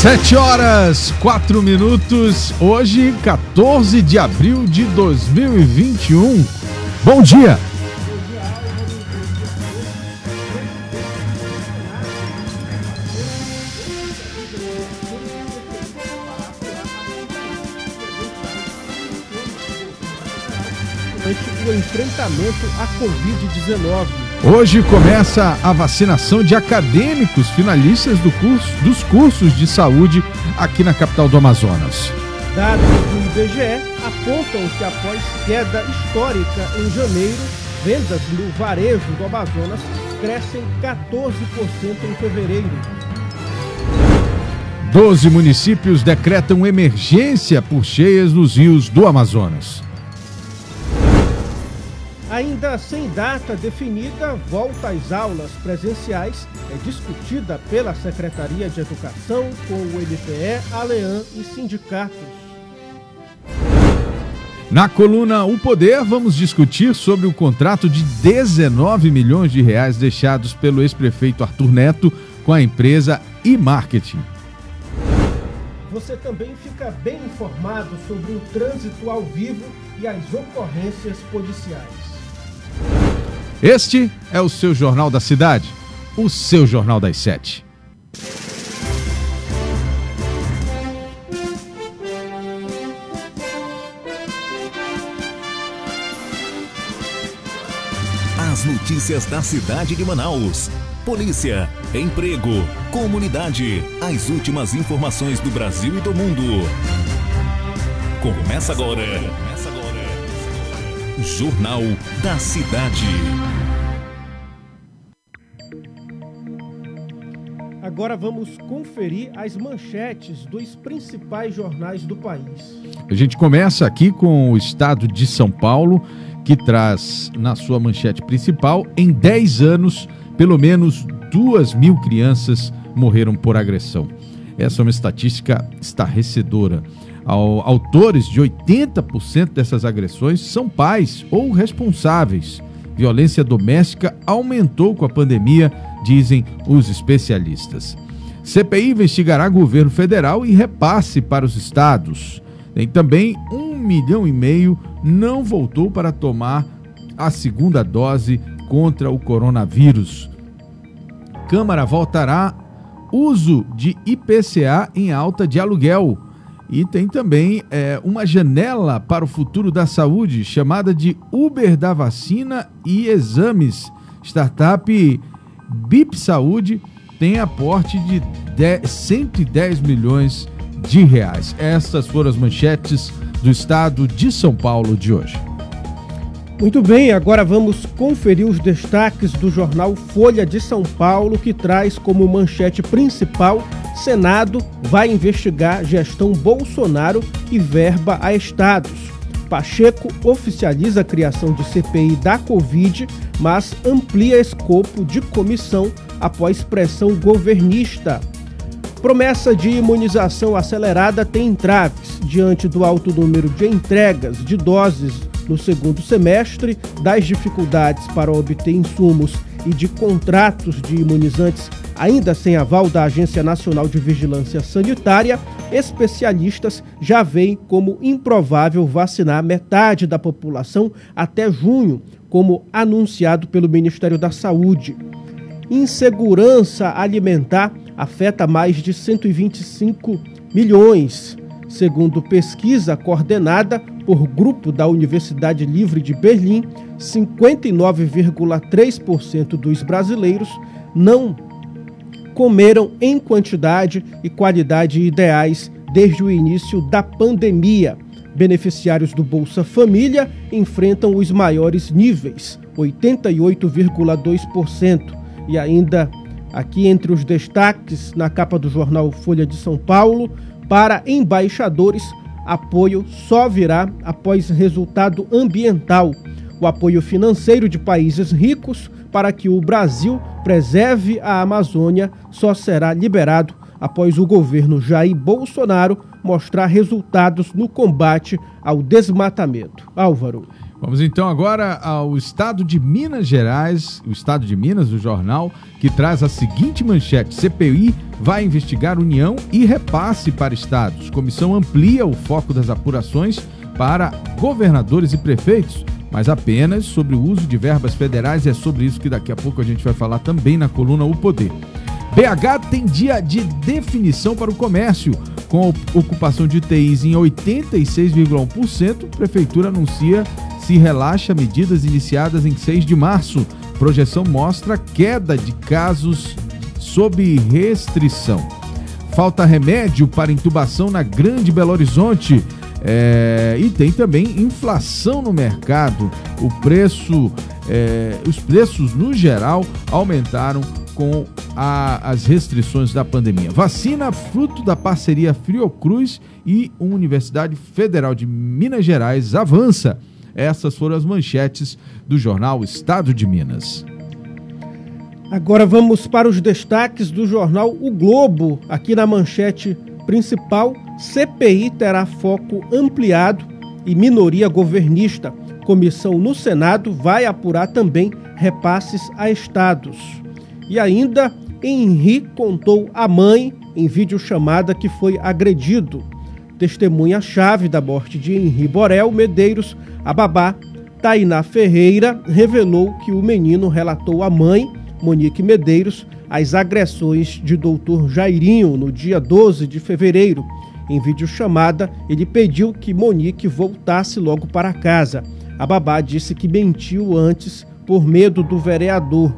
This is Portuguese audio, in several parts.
Sete horas, quatro minutos, hoje, 14 de abril de 2021. Bom dia! o enfrentamento à Covid-19. Hoje começa a vacinação de acadêmicos finalistas do curso, dos cursos de saúde aqui na capital do Amazonas. Dados do IBGE apontam que após queda histórica em janeiro, vendas no varejo do Amazonas crescem 14% em fevereiro. Doze municípios decretam emergência por cheias nos rios do Amazonas. Ainda sem data definida, volta às aulas presenciais é discutida pela Secretaria de Educação com o MPE, a Lean e sindicatos. Na coluna O Poder, vamos discutir sobre o contrato de 19 milhões de reais deixados pelo ex-prefeito Arthur Neto com a empresa e-marketing. Você também fica bem informado sobre o trânsito ao vivo e as ocorrências policiais. Este é o seu Jornal da Cidade, o seu Jornal das Sete. As notícias da cidade de Manaus. Polícia, emprego, comunidade. As últimas informações do Brasil e do mundo. Começa agora. Começa agora. Jornal da Cidade. Agora vamos conferir as manchetes dos principais jornais do país. A gente começa aqui com o estado de São Paulo, que traz na sua manchete principal: em 10 anos, pelo menos 2 mil crianças morreram por agressão. Essa é uma estatística estarrecedora autores de 80% dessas agressões são pais ou responsáveis. Violência doméstica aumentou com a pandemia, dizem os especialistas. CPI investigará governo federal e repasse para os estados. Tem também um milhão e meio não voltou para tomar a segunda dose contra o coronavírus. Câmara voltará uso de IPCA em alta de aluguel. E tem também é, uma janela para o futuro da saúde chamada de Uber da Vacina e Exames. Startup BIP Saúde tem aporte de 10, 110 milhões de reais. Essas foram as manchetes do estado de São Paulo de hoje. Muito bem, agora vamos conferir os destaques do jornal Folha de São Paulo, que traz como manchete principal Senado vai investigar gestão Bolsonaro e verba a estados. Pacheco oficializa a criação de CPI da Covid, mas amplia escopo de comissão após pressão governista. Promessa de imunização acelerada tem entraves diante do alto número de entregas de doses no segundo semestre, das dificuldades para obter insumos e de contratos de imunizantes Ainda sem aval da Agência Nacional de Vigilância Sanitária, especialistas já veem como improvável vacinar metade da população até junho, como anunciado pelo Ministério da Saúde. Insegurança alimentar afeta mais de 125 milhões, segundo pesquisa coordenada por grupo da Universidade Livre de Berlim, 59,3% dos brasileiros não comeram em quantidade e qualidade ideais desde o início da pandemia. Beneficiários do Bolsa Família enfrentam os maiores níveis, 88,2%. E ainda aqui entre os destaques na capa do jornal Folha de São Paulo, para embaixadores, apoio só virá após resultado ambiental. O apoio financeiro de países ricos para que o Brasil preserve a Amazônia só será liberado após o governo Jair Bolsonaro mostrar resultados no combate ao desmatamento. Álvaro. Vamos então agora ao estado de Minas Gerais, o estado de Minas, o jornal, que traz a seguinte manchete: CPI vai investigar União e repasse para estados. Comissão amplia o foco das apurações para governadores e prefeitos, mas apenas sobre o uso de verbas federais, e é sobre isso que daqui a pouco a gente vai falar também na coluna O Poder. BH tem dia de definição para o comércio. Com ocupação de UTIs em 86,1%, a prefeitura anuncia se relaxa medidas iniciadas em 6 de março. Projeção mostra queda de casos sob restrição. Falta remédio para intubação na Grande Belo Horizonte. É, e tem também inflação no mercado. O preço, é, os preços no geral aumentaram com a, as restrições da pandemia. Vacina fruto da parceria Fiocruz e Universidade Federal de Minas Gerais avança. Essas foram as manchetes do jornal Estado de Minas. Agora vamos para os destaques do jornal O Globo. Aqui na manchete principal, CPI terá foco ampliado e minoria governista. Comissão no Senado vai apurar também repasses a estados. E ainda, Henri contou à mãe em videochamada que foi agredido. Testemunha-chave da morte de Henri Borel Medeiros a babá, Tainá Ferreira, revelou que o menino relatou à mãe, Monique Medeiros, as agressões de doutor Jairinho no dia 12 de fevereiro. Em videochamada, ele pediu que Monique voltasse logo para casa. A babá disse que mentiu antes por medo do vereador.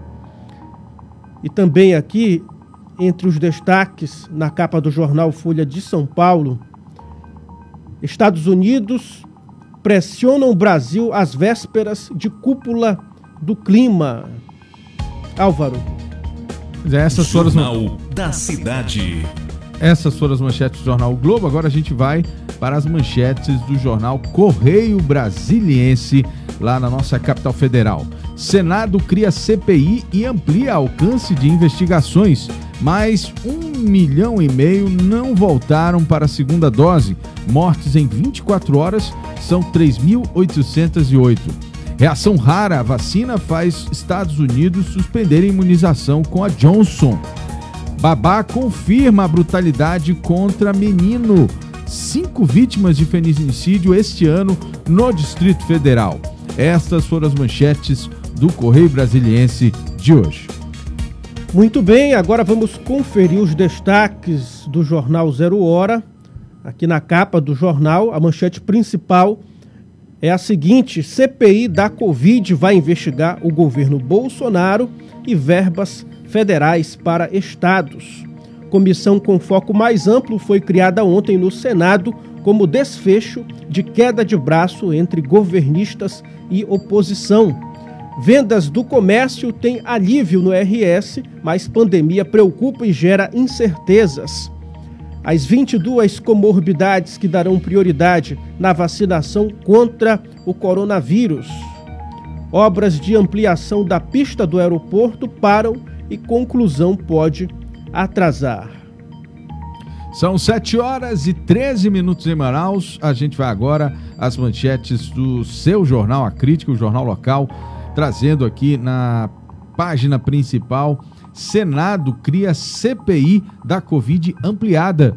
E também aqui, entre os destaques na capa do jornal Folha de São Paulo, Estados Unidos pressionam o Brasil às vésperas de cúpula do clima. Álvaro. Essas foram Jornal da Cidade. Essas foram as manchetes do jornal o Globo. Agora a gente vai para as manchetes do jornal Correio Brasiliense, lá na nossa capital federal. Senado cria CPI e amplia alcance de investigações. Mais um milhão e meio não voltaram para a segunda dose. Mortes em 24 horas são 3.808. Reação rara à vacina faz Estados Unidos suspender a imunização com a Johnson. Babá confirma a brutalidade contra menino. Cinco vítimas de feminicídio este ano no Distrito Federal. Estas foram as manchetes do Correio Brasiliense de hoje. Muito bem, agora vamos conferir os destaques do jornal Zero Hora. Aqui na capa do jornal, a manchete principal é a seguinte: CPI da Covid vai investigar o governo Bolsonaro e verbas federais para estados. Comissão com foco mais amplo foi criada ontem no Senado como desfecho de queda de braço entre governistas e oposição. Vendas do comércio têm alívio no RS, mas pandemia preocupa e gera incertezas as 22 comorbidades que darão prioridade na vacinação contra o coronavírus. Obras de ampliação da pista do aeroporto param e conclusão pode atrasar. São 7 horas e 13 minutos em Manaus. A gente vai agora às manchetes do seu jornal, a crítica, o jornal local, trazendo aqui na página principal Senado cria CPI da Covid ampliada.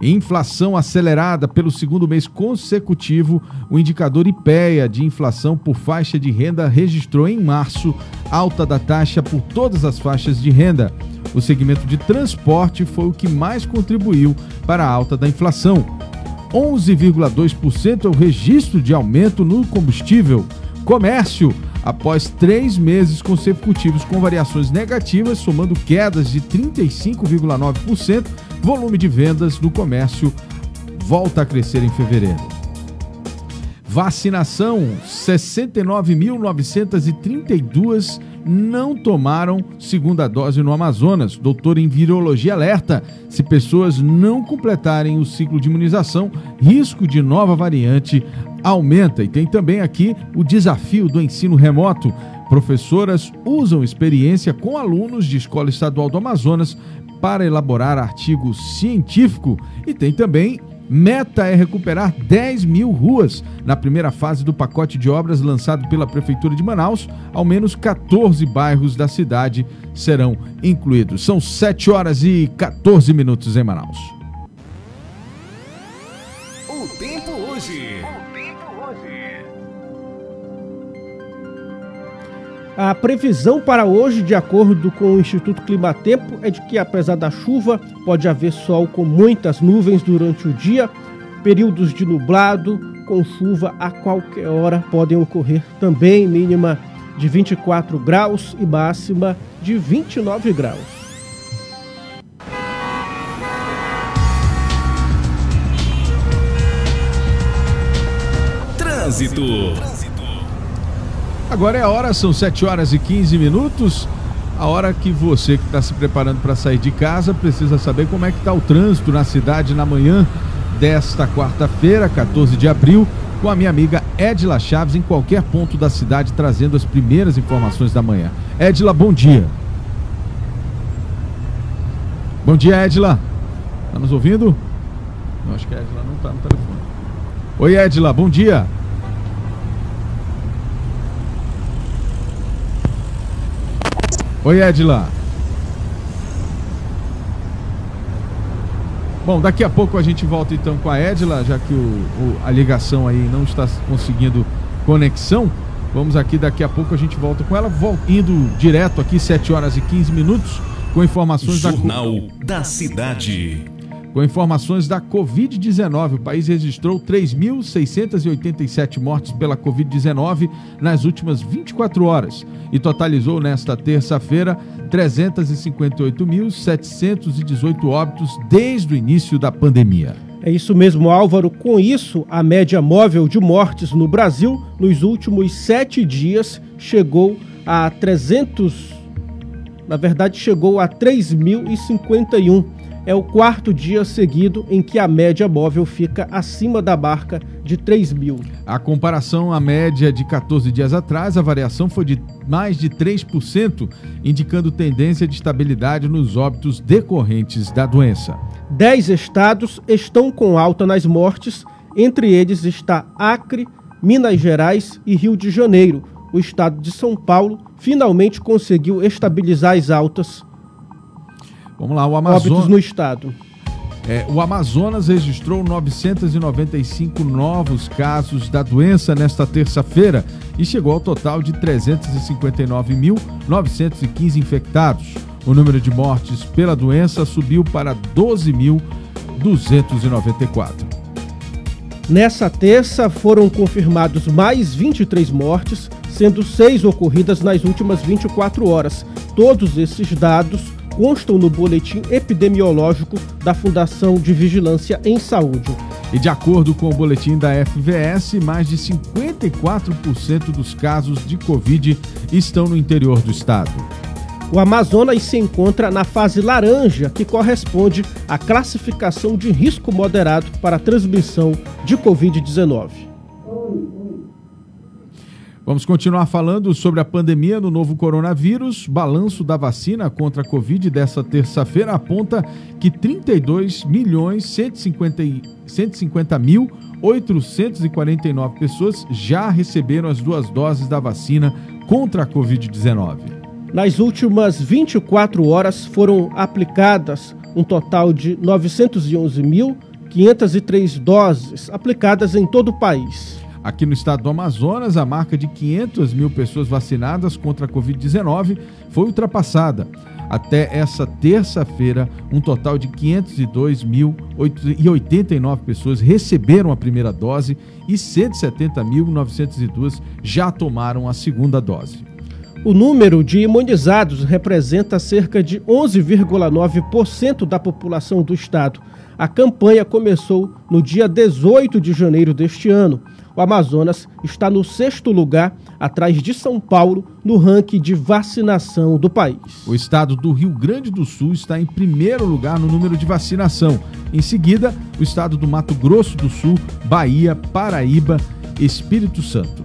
Inflação acelerada pelo segundo mês consecutivo, o indicador IPEA de inflação por faixa de renda registrou em março alta da taxa por todas as faixas de renda. O segmento de transporte foi o que mais contribuiu para a alta da inflação. 11,2% é o registro de aumento no combustível. Comércio após três meses consecutivos com variações negativas, somando quedas de 35,9%, volume de vendas no comércio volta a crescer em fevereiro. Vacinação: 69.932 não tomaram segunda dose no Amazonas. Doutor em virologia alerta: se pessoas não completarem o ciclo de imunização, risco de nova variante aumenta. E tem também aqui o desafio do ensino remoto. Professoras usam experiência com alunos de Escola Estadual do Amazonas para elaborar artigo científico. E tem também Meta é recuperar 10 mil ruas. Na primeira fase do pacote de obras lançado pela Prefeitura de Manaus, ao menos 14 bairros da cidade serão incluídos. São 7 horas e 14 minutos em Manaus. A previsão para hoje, de acordo com o Instituto Climatempo, é de que apesar da chuva, pode haver sol com muitas nuvens durante o dia, períodos de nublado, com chuva a qualquer hora podem ocorrer também, mínima de 24 graus e máxima de 29 graus. Trânsito. Agora é a hora, são 7 horas e 15 minutos. A hora que você que está se preparando para sair de casa precisa saber como é que está o trânsito na cidade na manhã desta quarta-feira, 14 de abril, com a minha amiga Edila Chaves em qualquer ponto da cidade trazendo as primeiras informações da manhã. Edila, bom dia. Bom dia, Edila. Está nos ouvindo? Não, acho que a Edila não está no telefone. Oi, Edila, bom dia. Oi, Edila. Bom, daqui a pouco a gente volta então com a Edila, já que o, o, a ligação aí não está conseguindo conexão. Vamos aqui, daqui a pouco a gente volta com ela, indo direto aqui, 7 horas e 15 minutos, com informações Jornal da... da Cidade. Com informações da Covid-19, o país registrou 3.687 mortes pela Covid-19 nas últimas 24 horas e totalizou nesta terça-feira 358.718 óbitos desde o início da pandemia. É isso mesmo, Álvaro. Com isso, a média móvel de mortes no Brasil nos últimos sete dias chegou a 300. Na verdade, chegou a 3.051 é o quarto dia seguido em que a média móvel fica acima da marca de 3 mil. A comparação à média de 14 dias atrás, a variação foi de mais de 3%, indicando tendência de estabilidade nos óbitos decorrentes da doença. Dez estados estão com alta nas mortes, entre eles está Acre, Minas Gerais e Rio de Janeiro. O estado de São Paulo finalmente conseguiu estabilizar as altas Vamos lá, o Amazonas. no estado. É, o Amazonas registrou 995 novos casos da doença nesta terça-feira e chegou ao total de 359.915 infectados. O número de mortes pela doença subiu para 12.294. Nessa terça foram confirmados mais 23 mortes, sendo seis ocorridas nas últimas 24 horas. Todos esses dados constam no boletim epidemiológico da Fundação de Vigilância em Saúde. E de acordo com o boletim da FVS, mais de 54% dos casos de Covid estão no interior do estado. O Amazonas se encontra na fase laranja, que corresponde à classificação de risco moderado para a transmissão de Covid-19. Vamos continuar falando sobre a pandemia do novo coronavírus. Balanço da vacina contra a Covid dessa terça-feira aponta que 32 milhões 150, 150 mil 849 pessoas já receberam as duas doses da vacina contra a Covid-19. Nas últimas 24 horas foram aplicadas um total de 911.503 doses aplicadas em todo o país. Aqui no estado do Amazonas, a marca de 500 mil pessoas vacinadas contra a Covid-19 foi ultrapassada. Até essa terça-feira, um total de 502.089 pessoas receberam a primeira dose e 170.902 já tomaram a segunda dose. O número de imunizados representa cerca de 11,9% da população do estado. A campanha começou no dia 18 de janeiro deste ano o Amazonas está no sexto lugar, atrás de São Paulo, no ranking de vacinação do país. O estado do Rio Grande do Sul está em primeiro lugar no número de vacinação. Em seguida, o estado do Mato Grosso do Sul, Bahia, Paraíba, Espírito Santo.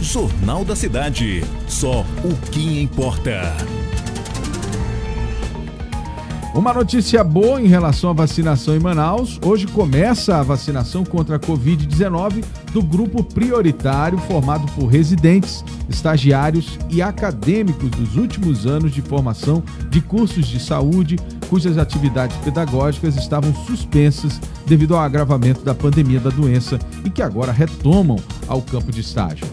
Jornal da Cidade. Só o que importa. Uma notícia boa em relação à vacinação em Manaus. Hoje começa a vacinação contra a Covid-19 do grupo prioritário formado por residentes, estagiários e acadêmicos dos últimos anos de formação de cursos de saúde, cujas atividades pedagógicas estavam suspensas devido ao agravamento da pandemia da doença e que agora retomam ao campo de estágio.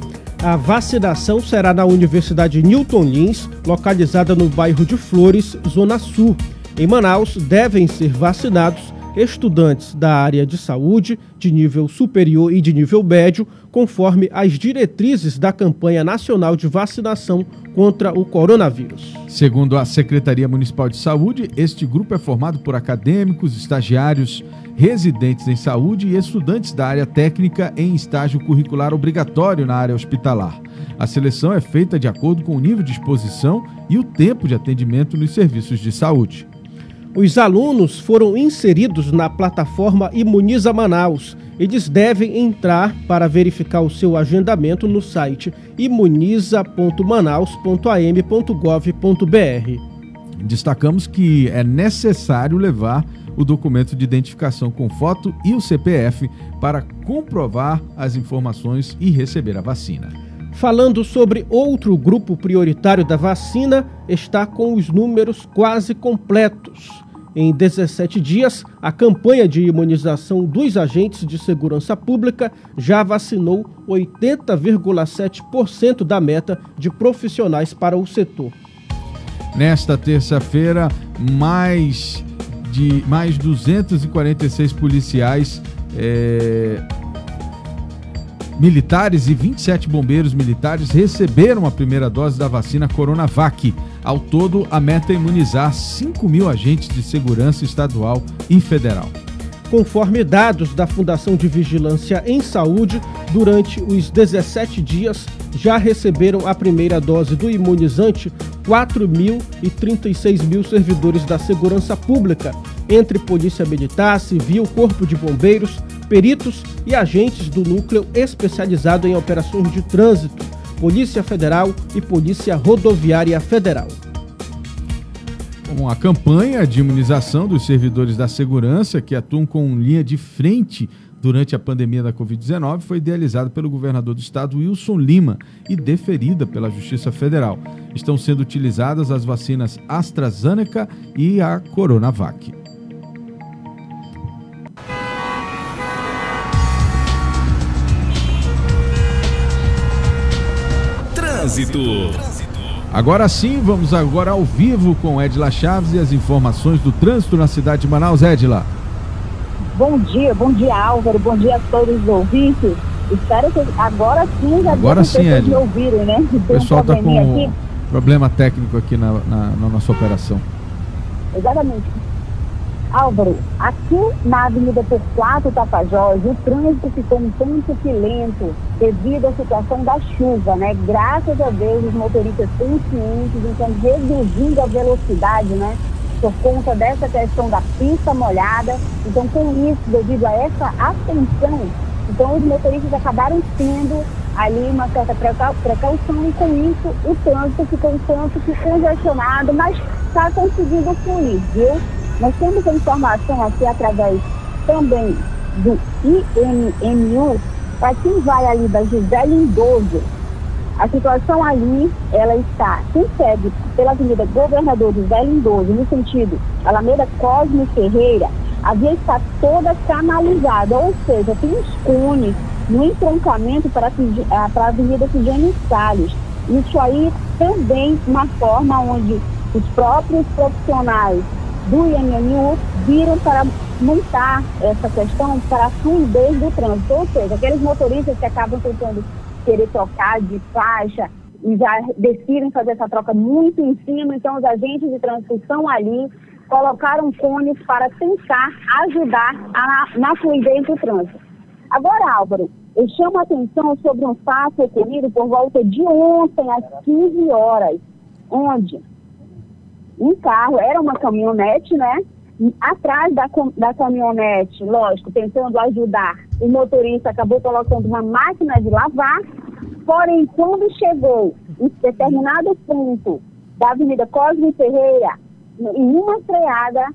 A vacinação será na Universidade Newton Lins, localizada no bairro de Flores, Zona Sul. Em Manaus, devem ser vacinados estudantes da área de saúde, de nível superior e de nível médio, conforme as diretrizes da campanha nacional de vacinação contra o coronavírus. Segundo a Secretaria Municipal de Saúde, este grupo é formado por acadêmicos, estagiários, residentes em saúde e estudantes da área técnica em estágio curricular obrigatório na área hospitalar. A seleção é feita de acordo com o nível de exposição e o tempo de atendimento nos serviços de saúde. Os alunos foram inseridos na plataforma Imuniza Manaus. Eles devem entrar para verificar o seu agendamento no site imuniza.manaus.am.gov.br. Destacamos que é necessário levar o documento de identificação com foto e o CPF para comprovar as informações e receber a vacina. Falando sobre outro grupo prioritário da vacina, está com os números quase completos. Em 17 dias, a campanha de imunização dos agentes de segurança pública já vacinou 80,7% da meta de profissionais para o setor. Nesta terça-feira, mais de mais 246 policiais é, militares e 27 bombeiros militares receberam a primeira dose da vacina Coronavac. Ao todo, a meta é imunizar 5 mil agentes de segurança estadual e federal. Conforme dados da Fundação de Vigilância em Saúde, durante os 17 dias já receberam a primeira dose do imunizante 4 mil e 36 mil servidores da segurança pública, entre Polícia Militar, Civil, Corpo de Bombeiros, peritos e agentes do núcleo especializado em operações de trânsito, Polícia Federal e Polícia Rodoviária Federal. Bom, a campanha de imunização dos servidores da segurança que atuam com linha de frente durante a pandemia da Covid-19 foi idealizada pelo governador do estado, Wilson Lima, e deferida pela Justiça Federal. Estão sendo utilizadas as vacinas AstraZeneca e a Coronavac. Trânsito. Agora sim, vamos agora ao vivo com Edila Chaves e as informações do trânsito na cidade de Manaus. Edila. Bom dia, bom dia Álvaro, bom dia a todos os ouvintes. Espero que agora sim já agora sim, me ouvirem, né? O pessoal está com aqui. problema técnico aqui na, na, na nossa operação. Exatamente. Álvaro, aqui na Avenida Torquato Tapajós, o trânsito ficou um tanto que lento devido à situação da chuva, né? Graças a Deus, os motoristas conscientes estão reduzindo a velocidade, né? Por conta dessa questão da pista molhada. Então, com isso, devido a essa atenção, então os motoristas acabaram tendo ali uma certa precaução e com isso o trânsito ficou um tanto que congestionado, mas está conseguindo fluir, viu? Nós temos a informação aqui através também do IMMU, para quem vai ali da José Lindoso, a situação ali, ela está, quem segue pela Avenida Governador José Lindoso, no sentido Alameda Cosme Ferreira, a via está toda canalizada, ou seja, tem uns cones no entroncamento para a, para a Avenida Cidane Salles. Isso aí também uma forma onde os próprios profissionais do IMMU viram para montar essa questão para a fluidez do trânsito, ou seja, aqueles motoristas que acabam tentando querer trocar de faixa e já decidem fazer essa troca muito em cima, então os agentes de trânsito estão ali, colocaram cones para tentar ajudar a, na fluidez do trânsito. Agora, Álvaro, eu chamo a atenção sobre um fato ocorrido por volta de ontem, às 15 horas, onde um carro, era uma caminhonete, né? Atrás da, da caminhonete, lógico, tentando ajudar, o motorista acabou colocando uma máquina de lavar, porém, quando chegou em determinado ponto da Avenida Cosme Ferreira, em uma freada,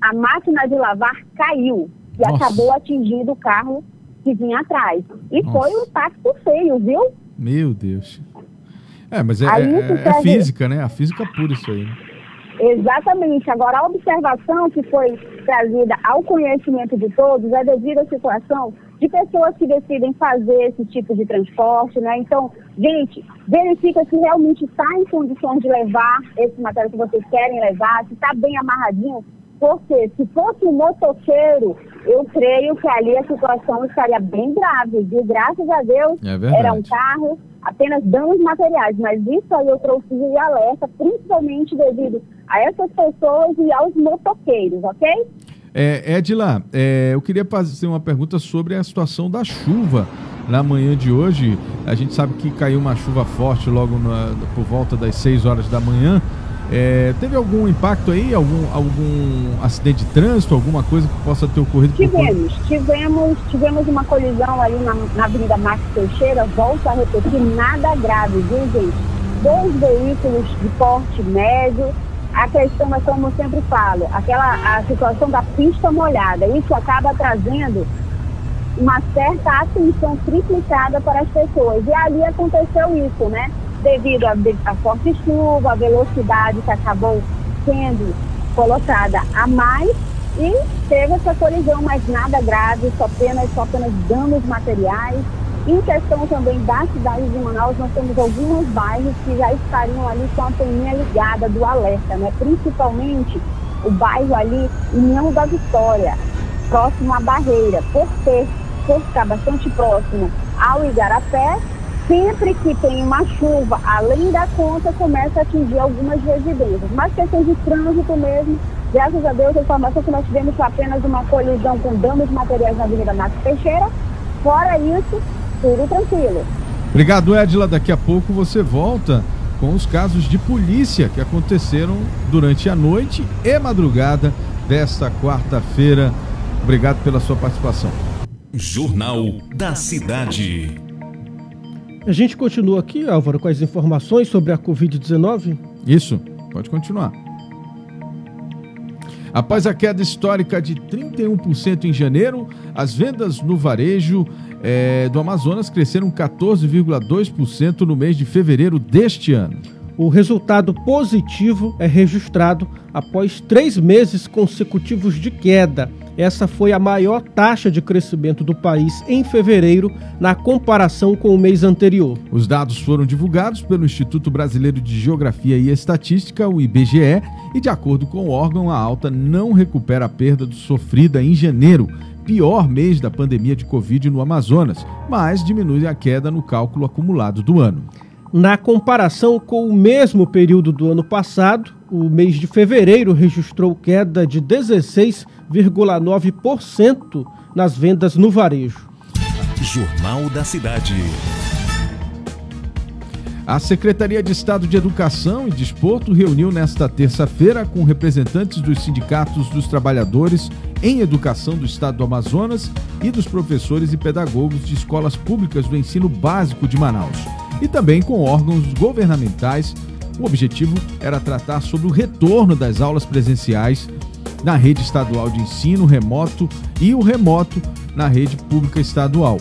a máquina de lavar caiu e Nossa. acabou atingindo o carro que vinha atrás. E Nossa. foi um impacto feio, viu? Meu Deus. É, mas é, é- é serve- física, né? A física pura isso aí. né? Exatamente. Agora, a observação que foi trazida ao conhecimento de todos é devido à situação de pessoas que decidem fazer esse tipo de transporte, né? Então, gente, verifica se realmente está em condições de levar esse material que vocês querem levar, se está bem amarradinho, porque se fosse um motoqueiro, eu creio que ali a situação estaria bem grave, viu? Graças a Deus, É era um carro, apenas danos materiais, mas isso aí eu trouxe de alerta, principalmente devido a essas pessoas e aos motoqueiros, ok? É, Edila, é, eu queria fazer uma pergunta sobre a situação da chuva na manhã de hoje. A gente sabe que caiu uma chuva forte logo na- por volta das 6 horas da manhã. É, teve algum impacto aí? Algum, algum acidente de trânsito? Alguma coisa que possa ter ocorrido? por Tivemos, tivemos, tivemos uma colisão ali na, na Avenida Max Teixeira, volto a repetir, nada grave, viu, gente? Dois veículos de porte médio. A questão é, como eu sempre falo, aquela a situação da pista molhada. Isso acaba trazendo uma certa atenção triplicada para as pessoas. E ali aconteceu isso, né? Devido à forte chuva, a velocidade que acabou sendo colocada a mais e teve essa colisão, mas nada grave, só apenas, só apenas danos materiais. Em questão também da cidade de Manaus, nós temos alguns bairros que já estariam ali com a anteninha ligada do alerta, né? Principalmente o bairro ali, União da Vitória, próximo à barreira, por ter, por estar bastante próximo ao Igarapé, sempre que tem uma chuva, além da conta, começa a atingir algumas residências. Mas questão de trânsito mesmo, graças a Deus, a informação que nós tivemos foi apenas uma colisão com danos materiais na Avenida Max Teixeira. Fora isso, tudo tranquilo. Obrigado, Edila. Daqui a pouco você volta com os casos de polícia que aconteceram durante a noite e madrugada desta quarta-feira. Obrigado pela sua participação. Jornal da Cidade. A gente continua aqui, Álvaro, com as informações sobre a Covid-19. Isso, pode continuar. Após a queda histórica de 31% em janeiro, as vendas no varejo eh, do Amazonas cresceram 14,2% no mês de fevereiro deste ano. O resultado positivo é registrado após três meses consecutivos de queda. Essa foi a maior taxa de crescimento do país em fevereiro, na comparação com o mês anterior. Os dados foram divulgados pelo Instituto Brasileiro de Geografia e Estatística, o IBGE, e de acordo com o órgão, a alta não recupera a perda sofrida em janeiro, pior mês da pandemia de Covid no Amazonas, mas diminui a queda no cálculo acumulado do ano. Na comparação com o mesmo período do ano passado, o mês de fevereiro registrou queda de 16,9% nas vendas no varejo. Jornal da Cidade. A Secretaria de Estado de Educação e Desporto reuniu nesta terça-feira com representantes dos sindicatos dos trabalhadores em educação do Estado do Amazonas e dos professores e pedagogos de escolas públicas do ensino básico de Manaus, e também com órgãos governamentais. O objetivo era tratar sobre o retorno das aulas presenciais na rede estadual de ensino remoto e o remoto na rede pública estadual.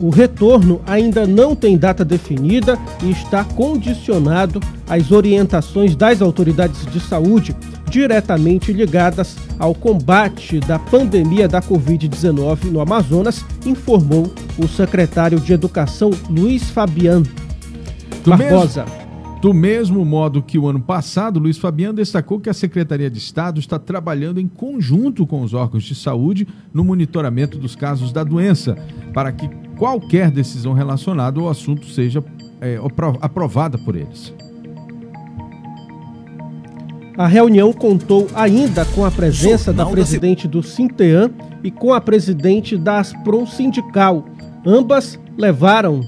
O retorno ainda não tem data definida e está condicionado às orientações das autoridades de saúde diretamente ligadas ao combate da pandemia da Covid-19 no Amazonas, informou o secretário de Educação Luiz Fabiano Barbosa. Do mesmo modo que o ano passado, Luiz Fabiano destacou que a Secretaria de Estado está trabalhando em conjunto com os órgãos de saúde no monitoramento dos casos da doença, para que qualquer decisão relacionada ao assunto seja é, apro- aprovada por eles. A reunião contou ainda com a presença da presidente do Sintean e com a presidente da Aspron Sindical. Ambas levaram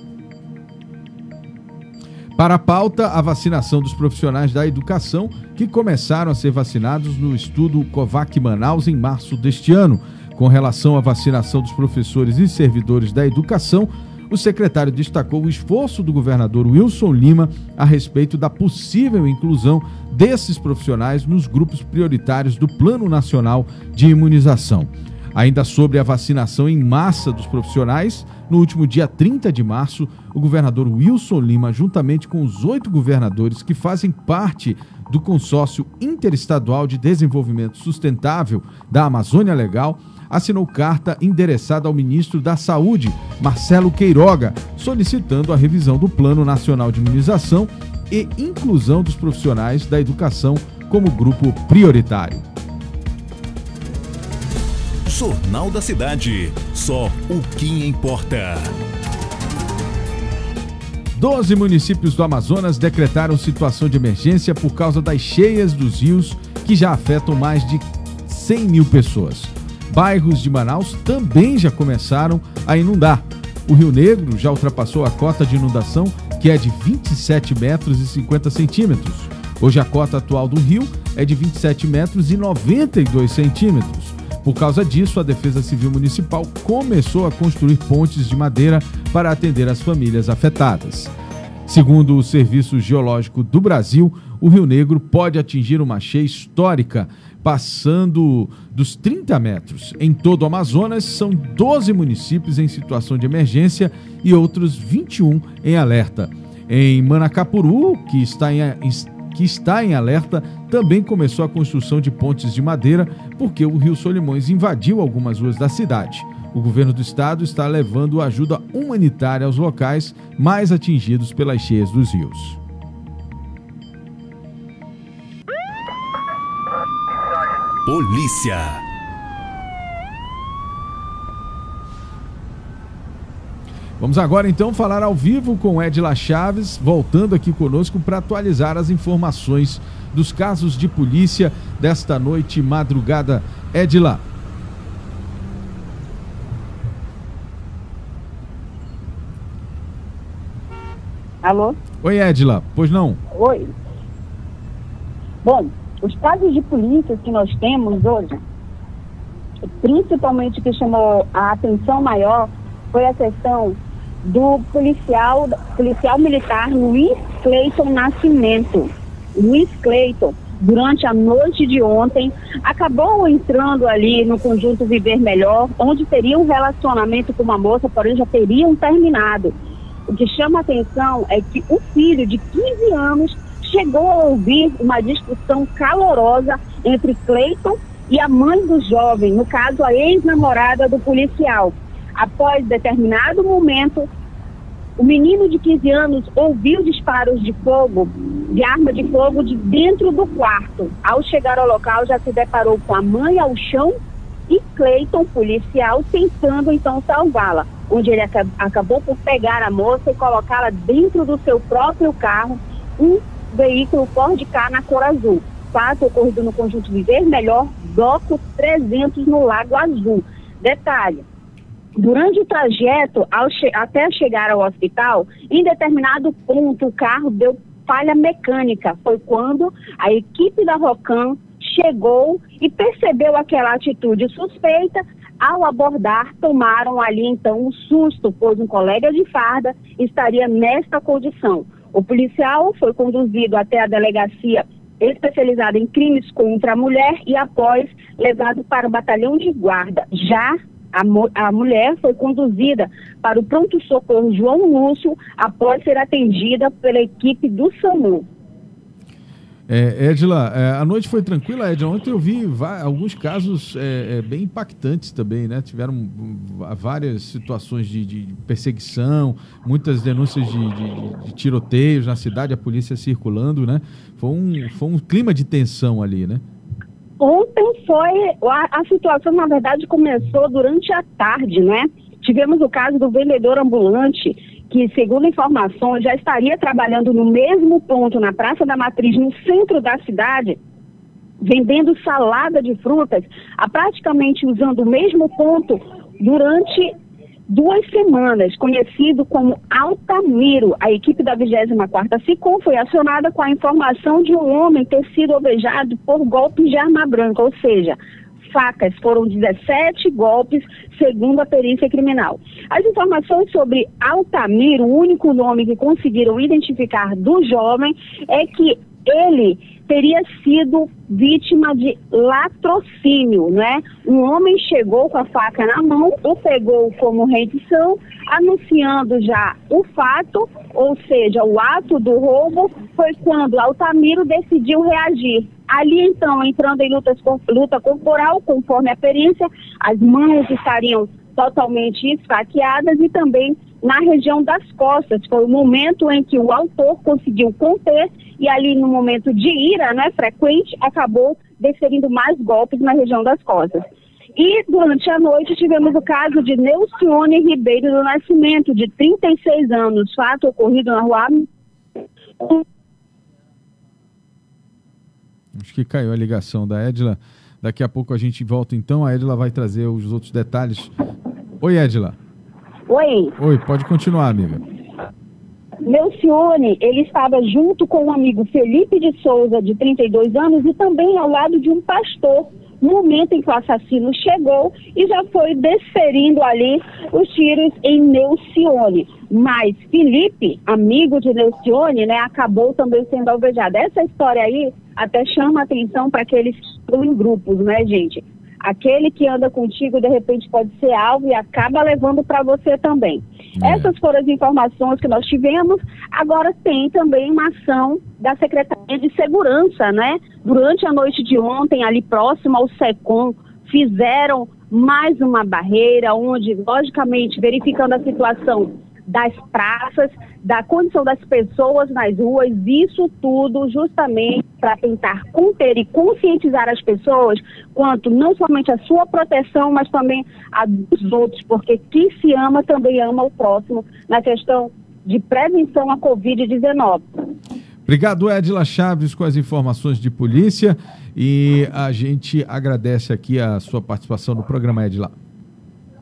Para a pauta, a vacinação dos profissionais da educação que começaram a ser vacinados no estudo COVAC Manaus em março deste ano. Com relação à vacinação dos professores e servidores da educação, o secretário destacou o esforço do governador Wilson Lima a respeito da possível inclusão desses profissionais nos grupos prioritários do Plano Nacional de Imunização. Ainda sobre a vacinação em massa dos profissionais, no último dia 30 de março, o governador Wilson Lima, juntamente com os oito governadores que fazem parte do Consórcio Interestadual de Desenvolvimento Sustentável da Amazônia Legal, assinou carta endereçada ao ministro da Saúde, Marcelo Queiroga, solicitando a revisão do Plano Nacional de Imunização e inclusão dos profissionais da educação como grupo prioritário. Jornal da Cidade. Só o que importa. Doze municípios do Amazonas decretaram situação de emergência por causa das cheias dos rios que já afetam mais de 100 mil pessoas. Bairros de Manaus também já começaram a inundar. O Rio Negro já ultrapassou a cota de inundação, que é de 27 metros e 50 centímetros. Hoje a cota atual do rio é de 27 metros e 92 centímetros. Por causa disso, a Defesa Civil Municipal começou a construir pontes de madeira para atender as famílias afetadas. Segundo o Serviço Geológico do Brasil, o Rio Negro pode atingir uma cheia histórica, passando dos 30 metros. Em todo o Amazonas, são 12 municípios em situação de emergência e outros 21 em alerta. Em Manacapuru, que está em, que está em alerta, também começou a construção de pontes de madeira porque o rio Solimões invadiu algumas ruas da cidade. O governo do estado está levando ajuda humanitária aos locais mais atingidos pelas cheias dos rios. Polícia. Vamos agora então falar ao vivo com Edila Chaves, voltando aqui conosco para atualizar as informações dos casos de polícia desta noite madrugada. Edila. Alô? Oi, Edila. Pois não? Oi. Bom, os casos de polícia que nós temos hoje, principalmente que chamou a atenção maior, foi a questão do policial, policial militar Luiz Cleiton Nascimento. Luiz Cleiton, durante a noite de ontem, acabou entrando ali no conjunto Viver Melhor, onde teria um relacionamento com uma moça, porém já teriam terminado. O que chama atenção é que o filho de 15 anos chegou a ouvir uma discussão calorosa entre Cleiton e a mãe do jovem, no caso a ex-namorada do policial. Após determinado momento, o menino de 15 anos ouviu disparos de fogo, de arma de fogo, de dentro do quarto. Ao chegar ao local, já se deparou com a mãe ao chão e Cleiton, policial, tentando então salvá-la, onde ele acabou por pegar a moça e colocá-la dentro do seu próprio carro, um veículo Ford K na cor azul. Fato ocorrido no conjunto Viver Melhor, bloco 300 no Lago Azul. Detalhe, Durante o trajeto até chegar ao hospital, em determinado ponto o carro deu falha mecânica. Foi quando a equipe da Rocan chegou e percebeu aquela atitude suspeita. Ao abordar, tomaram ali então um susto, pois um colega de farda estaria nesta condição. O policial foi conduzido até a delegacia especializada em crimes contra a mulher e após levado para o batalhão de guarda. Já a, a mulher foi conduzida para o pronto-socorro João Lúcio após ser atendida pela equipe do SAMU. É, Edila, é, a noite foi tranquila, Edila. Ontem eu vi alguns casos é, é, bem impactantes também, né? Tiveram várias situações de, de perseguição, muitas denúncias de, de, de, tiroteios na cidade, a polícia circulando, né? Foi um, foi um clima de tensão ali, né? Ontem foi, a, a situação na verdade começou durante a tarde, né? Tivemos o caso do vendedor ambulante, que, segundo informações, já estaria trabalhando no mesmo ponto na Praça da Matriz, no centro da cidade, vendendo salada de frutas, a praticamente usando o mesmo ponto durante duas semanas, conhecido como Altamiro. A equipe da 24ª SICOM foi acionada com a informação de um homem ter sido alvejado por golpes de arma branca, ou seja, facas. Foram 17 golpes, segundo a perícia criminal. As informações sobre Altamiro, o único nome que conseguiram identificar do jovem, é que ele teria sido vítima de latrocínio, né? Um homem chegou com a faca na mão, o pegou como rendição, anunciando já o fato, ou seja, o ato do roubo, foi quando Altamiro decidiu reagir. Ali então, entrando em lutas, luta corporal, conforme a perícia, as mãos estariam totalmente esfaqueadas e também na região das costas. Foi o momento em que o autor conseguiu conter e ali no momento de ira, né, frequente, acabou desferindo mais golpes na região das costas. E durante a noite tivemos o caso de Neucione Ribeiro do Nascimento, de 36 anos, fato ocorrido na rua. Acho que caiu a ligação da Edila. Daqui a pouco a gente volta então. A Edila vai trazer os outros detalhes. Oi, Edila. Oi. Oi, pode continuar, amiga. Melcione, ele estava junto com o um amigo Felipe de Souza, de 32 anos, e também ao lado de um pastor, momento em que o assassino chegou e já foi desferindo ali os tiros em Neucione. Mas Felipe, amigo de Neucione, né, acabou também sendo alvejado. Essa história aí até chama atenção para aqueles que estão em grupos, né, gente? Aquele que anda contigo, de repente, pode ser alvo e acaba levando para você também. É. Essas foram as informações que nós tivemos. Agora tem também uma ação da Secretaria de Segurança, né? Durante a noite de ontem, ali próximo ao SECOM, fizeram mais uma barreira, onde, logicamente, verificando a situação das praças, da condição das pessoas nas ruas, isso tudo justamente para tentar conter e conscientizar as pessoas quanto não somente a sua proteção, mas também a dos outros, porque quem se ama também ama o próximo na questão de prevenção à Covid-19. Obrigado, Edila Chaves, com as informações de polícia. E a gente agradece aqui a sua participação no programa, Edila.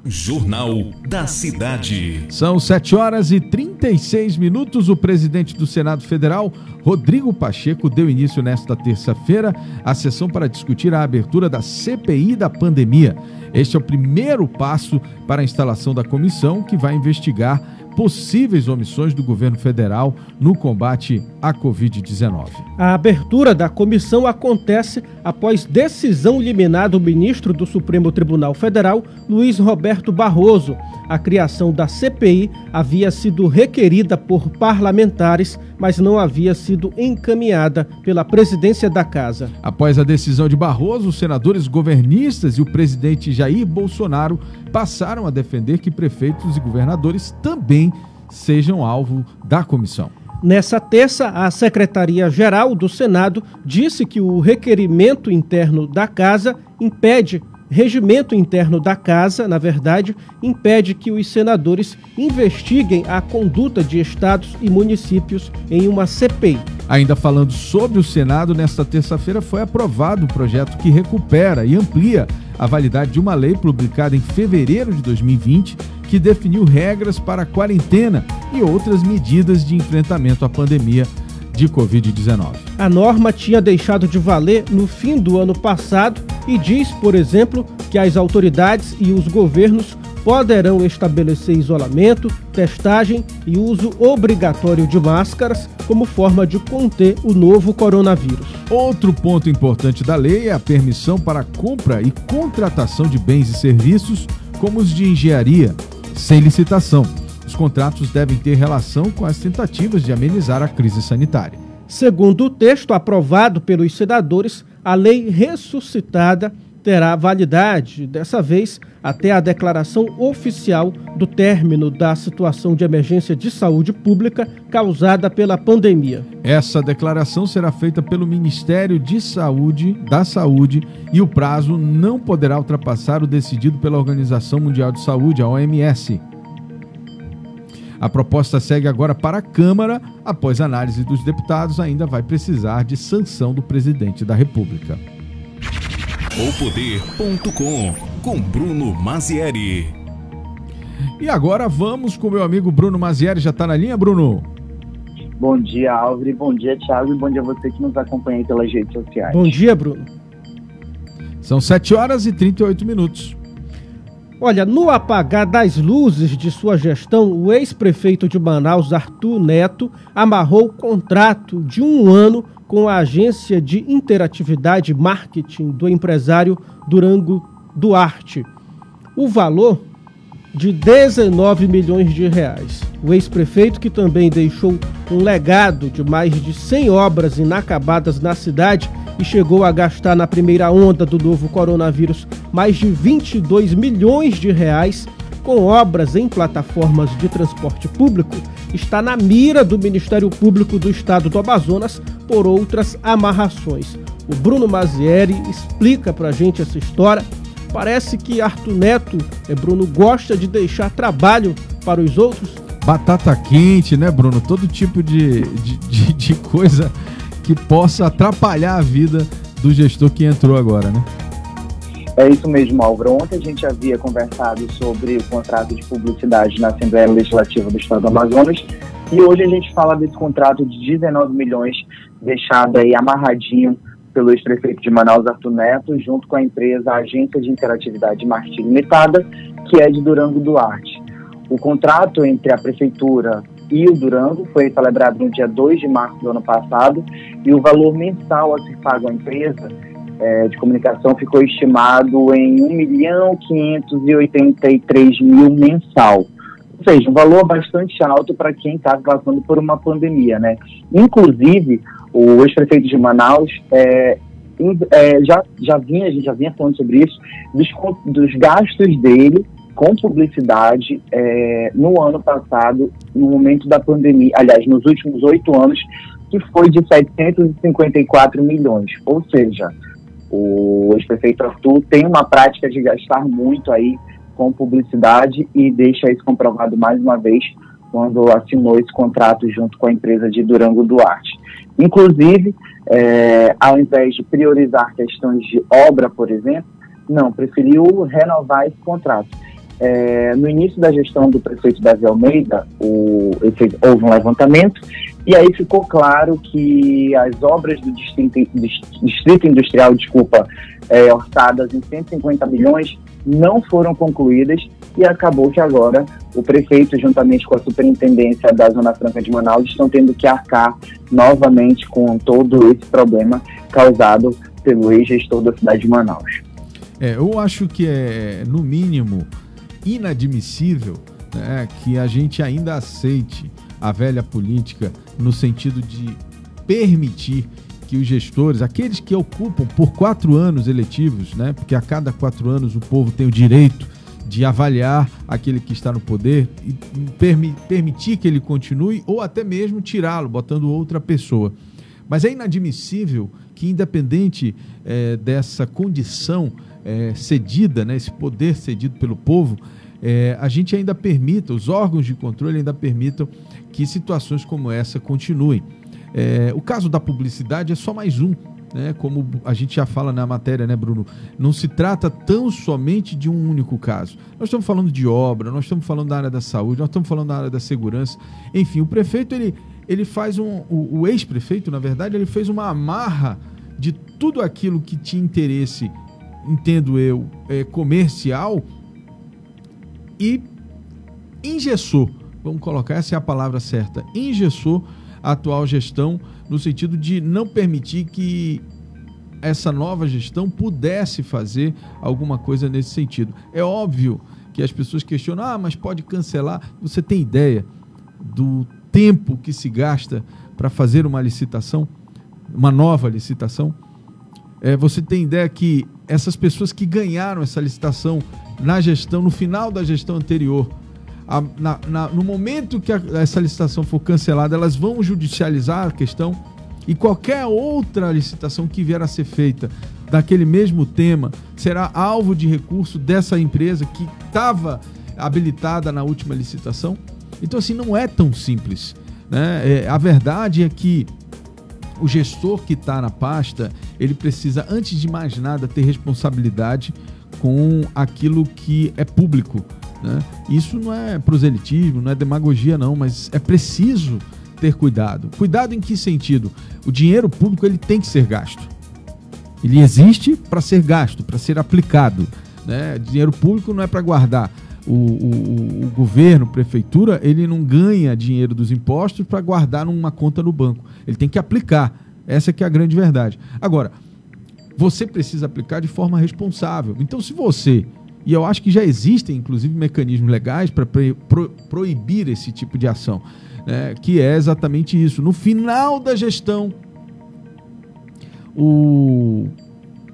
Jornal da Cidade. São 7 horas e 36 minutos. O presidente do Senado Federal, Rodrigo Pacheco, deu início nesta terça-feira à sessão para discutir a abertura da CPI da pandemia. Este é o primeiro passo para a instalação da comissão que vai investigar possíveis omissões do governo federal no combate à Covid-19. A abertura da comissão acontece após decisão liminar do ministro do Supremo Tribunal Federal, Luiz Roberto Barroso. A criação da CPI havia sido requerida por parlamentares, mas não havia sido encaminhada pela presidência da casa. Após a decisão de Barroso, os senadores governistas e o presidente Jair Bolsonaro passaram a defender que prefeitos e governadores também sejam alvo da comissão. Nessa terça, a Secretaria-Geral do Senado disse que o requerimento interno da Casa impede regimento interno da Casa, na verdade, impede que os senadores investiguem a conduta de estados e municípios em uma CPI. Ainda falando sobre o Senado, nesta terça-feira foi aprovado o projeto que recupera e amplia a validade de uma lei publicada em fevereiro de 2020 que definiu regras para a quarentena e outras medidas de enfrentamento à pandemia de Covid-19. A norma tinha deixado de valer no fim do ano passado e diz, por exemplo, que as autoridades e os governos poderão estabelecer isolamento, testagem e uso obrigatório de máscaras como forma de conter o novo coronavírus. Outro ponto importante da lei é a permissão para a compra e contratação de bens e serviços, como os de engenharia, sem licitação. Os contratos devem ter relação com as tentativas de amenizar a crise sanitária. Segundo o texto aprovado pelos senadores, a lei ressuscitada terá validade, dessa vez até a declaração oficial do término da situação de emergência de saúde pública causada pela pandemia. Essa declaração será feita pelo Ministério de Saúde, da Saúde, e o prazo não poderá ultrapassar o decidido pela Organização Mundial de Saúde, a OMS. A proposta segue agora para a Câmara, após análise dos deputados, ainda vai precisar de sanção do presidente da República. Poder.com com Bruno Mazieri. E agora vamos com meu amigo Bruno Mazieri. Já está na linha, Bruno? Bom dia, Álvaro. Bom dia, Thiago. E bom dia a você que nos acompanha pelas redes sociais. Bom dia, Bruno. São 7 horas e 38 minutos. Olha, no apagar das luzes de sua gestão, o ex-prefeito de Manaus, Arthur Neto, amarrou contrato de um ano com a agência de interatividade marketing do empresário Durango Duarte. O valor de 19 milhões de reais. O ex-prefeito, que também deixou um legado de mais de 100 obras inacabadas na cidade e chegou a gastar na primeira onda do novo coronavírus mais de 22 milhões de reais com obras em plataformas de transporte público, está na mira do Ministério Público do Estado do Amazonas por outras amarrações. O Bruno Mazieri explica para a gente essa história Parece que Arthur Neto, é, Bruno, gosta de deixar trabalho para os outros. Batata quente, né, Bruno? Todo tipo de, de, de, de coisa que possa atrapalhar a vida do gestor que entrou agora, né? É isso mesmo, Álvaro. Ontem a gente havia conversado sobre o contrato de publicidade na Assembleia Legislativa do Estado do Amazonas e hoje a gente fala desse contrato de 19 milhões deixado aí amarradinho pelo ex-prefeito de Manaus, Arthur Neto, junto com a empresa Agência de Interatividade Marketing Limitada, que é de Durango Duarte. O contrato entre a prefeitura e o Durango foi celebrado no dia 2 de março do ano passado e o valor mensal a ser pago à empresa é, de comunicação ficou estimado em 1 milhão 583 mil mensal. Ou seja, um valor bastante alto para quem está passando por uma pandemia, né? Inclusive, o ex-prefeito de Manaus é, é, já, já vinha, a gente já vinha falando sobre isso, dos, dos gastos dele com publicidade é, no ano passado, no momento da pandemia, aliás, nos últimos oito anos, que foi de 754 milhões. Ou seja, o ex-prefeito Arthur tem uma prática de gastar muito aí com publicidade e deixa isso comprovado mais uma vez quando assinou esse contrato junto com a empresa de Durango Duarte. Inclusive, é, ao invés de priorizar questões de obra, por exemplo, não, preferiu renovar esse contrato. É, no início da gestão do prefeito Davi Almeida, o, houve um levantamento e aí ficou claro que as obras do Distrito, distrito Industrial, desculpa, é, orçadas em 150 milhões, não foram concluídas e acabou que agora o prefeito, juntamente com a superintendência da Zona Franca de Manaus, estão tendo que arcar novamente com todo esse problema causado pelo ex-gestor da cidade de Manaus. É, eu acho que é, no mínimo, inadmissível né, que a gente ainda aceite a velha política no sentido de permitir que os gestores, aqueles que ocupam por quatro anos eletivos, né, porque a cada quatro anos o povo tem o direito de avaliar aquele que está no poder e permi permitir que ele continue ou até mesmo tirá-lo, botando outra pessoa. Mas é inadmissível que, independente é, dessa condição é, cedida, né, esse poder cedido pelo povo, é, a gente ainda permita, os órgãos de controle ainda permitam que situações como essa continuem. O caso da publicidade é só mais um. Né, como a gente já fala na matéria, né, Bruno? Não se trata tão somente de um único caso. Nós estamos falando de obra, nós estamos falando da área da saúde, nós estamos falando da área da segurança. Enfim, o prefeito ele, ele faz um. O, o ex-prefeito, na verdade, ele fez uma amarra de tudo aquilo que tinha interesse, entendo eu, é, comercial e engessou. Vamos colocar, essa é a palavra certa. Engessou a atual gestão no sentido de não permitir que essa nova gestão pudesse fazer alguma coisa nesse sentido. É óbvio que as pessoas questionam: ah, mas pode cancelar. Você tem ideia do tempo que se gasta para fazer uma licitação, uma nova licitação? É, você tem ideia que essas pessoas que ganharam essa licitação na gestão, no final da gestão anterior, a, na, na, no momento que a, essa licitação for cancelada, elas vão judicializar a questão e qualquer outra licitação que vier a ser feita daquele mesmo tema será alvo de recurso dessa empresa que estava habilitada na última licitação. Então, assim, não é tão simples. Né? É, a verdade é que o gestor que está na pasta, ele precisa, antes de mais nada, ter responsabilidade com aquilo que é público, né? Isso não é proselitismo, não é demagogia, não, mas é preciso ter cuidado. Cuidado em que sentido? O dinheiro público ele tem que ser gasto. Ele existe para ser gasto, para ser aplicado. Né? Dinheiro público não é para guardar. O, o, o, governo, prefeitura, ele não ganha dinheiro dos impostos para guardar numa conta no banco. Ele tem que aplicar. Essa que é a grande verdade. Agora, você precisa aplicar de forma responsável. Então, se você, e eu acho que já existem, inclusive, mecanismos legais para pro, proibir esse tipo de ação, né, que é exatamente isso. No final da gestão, o,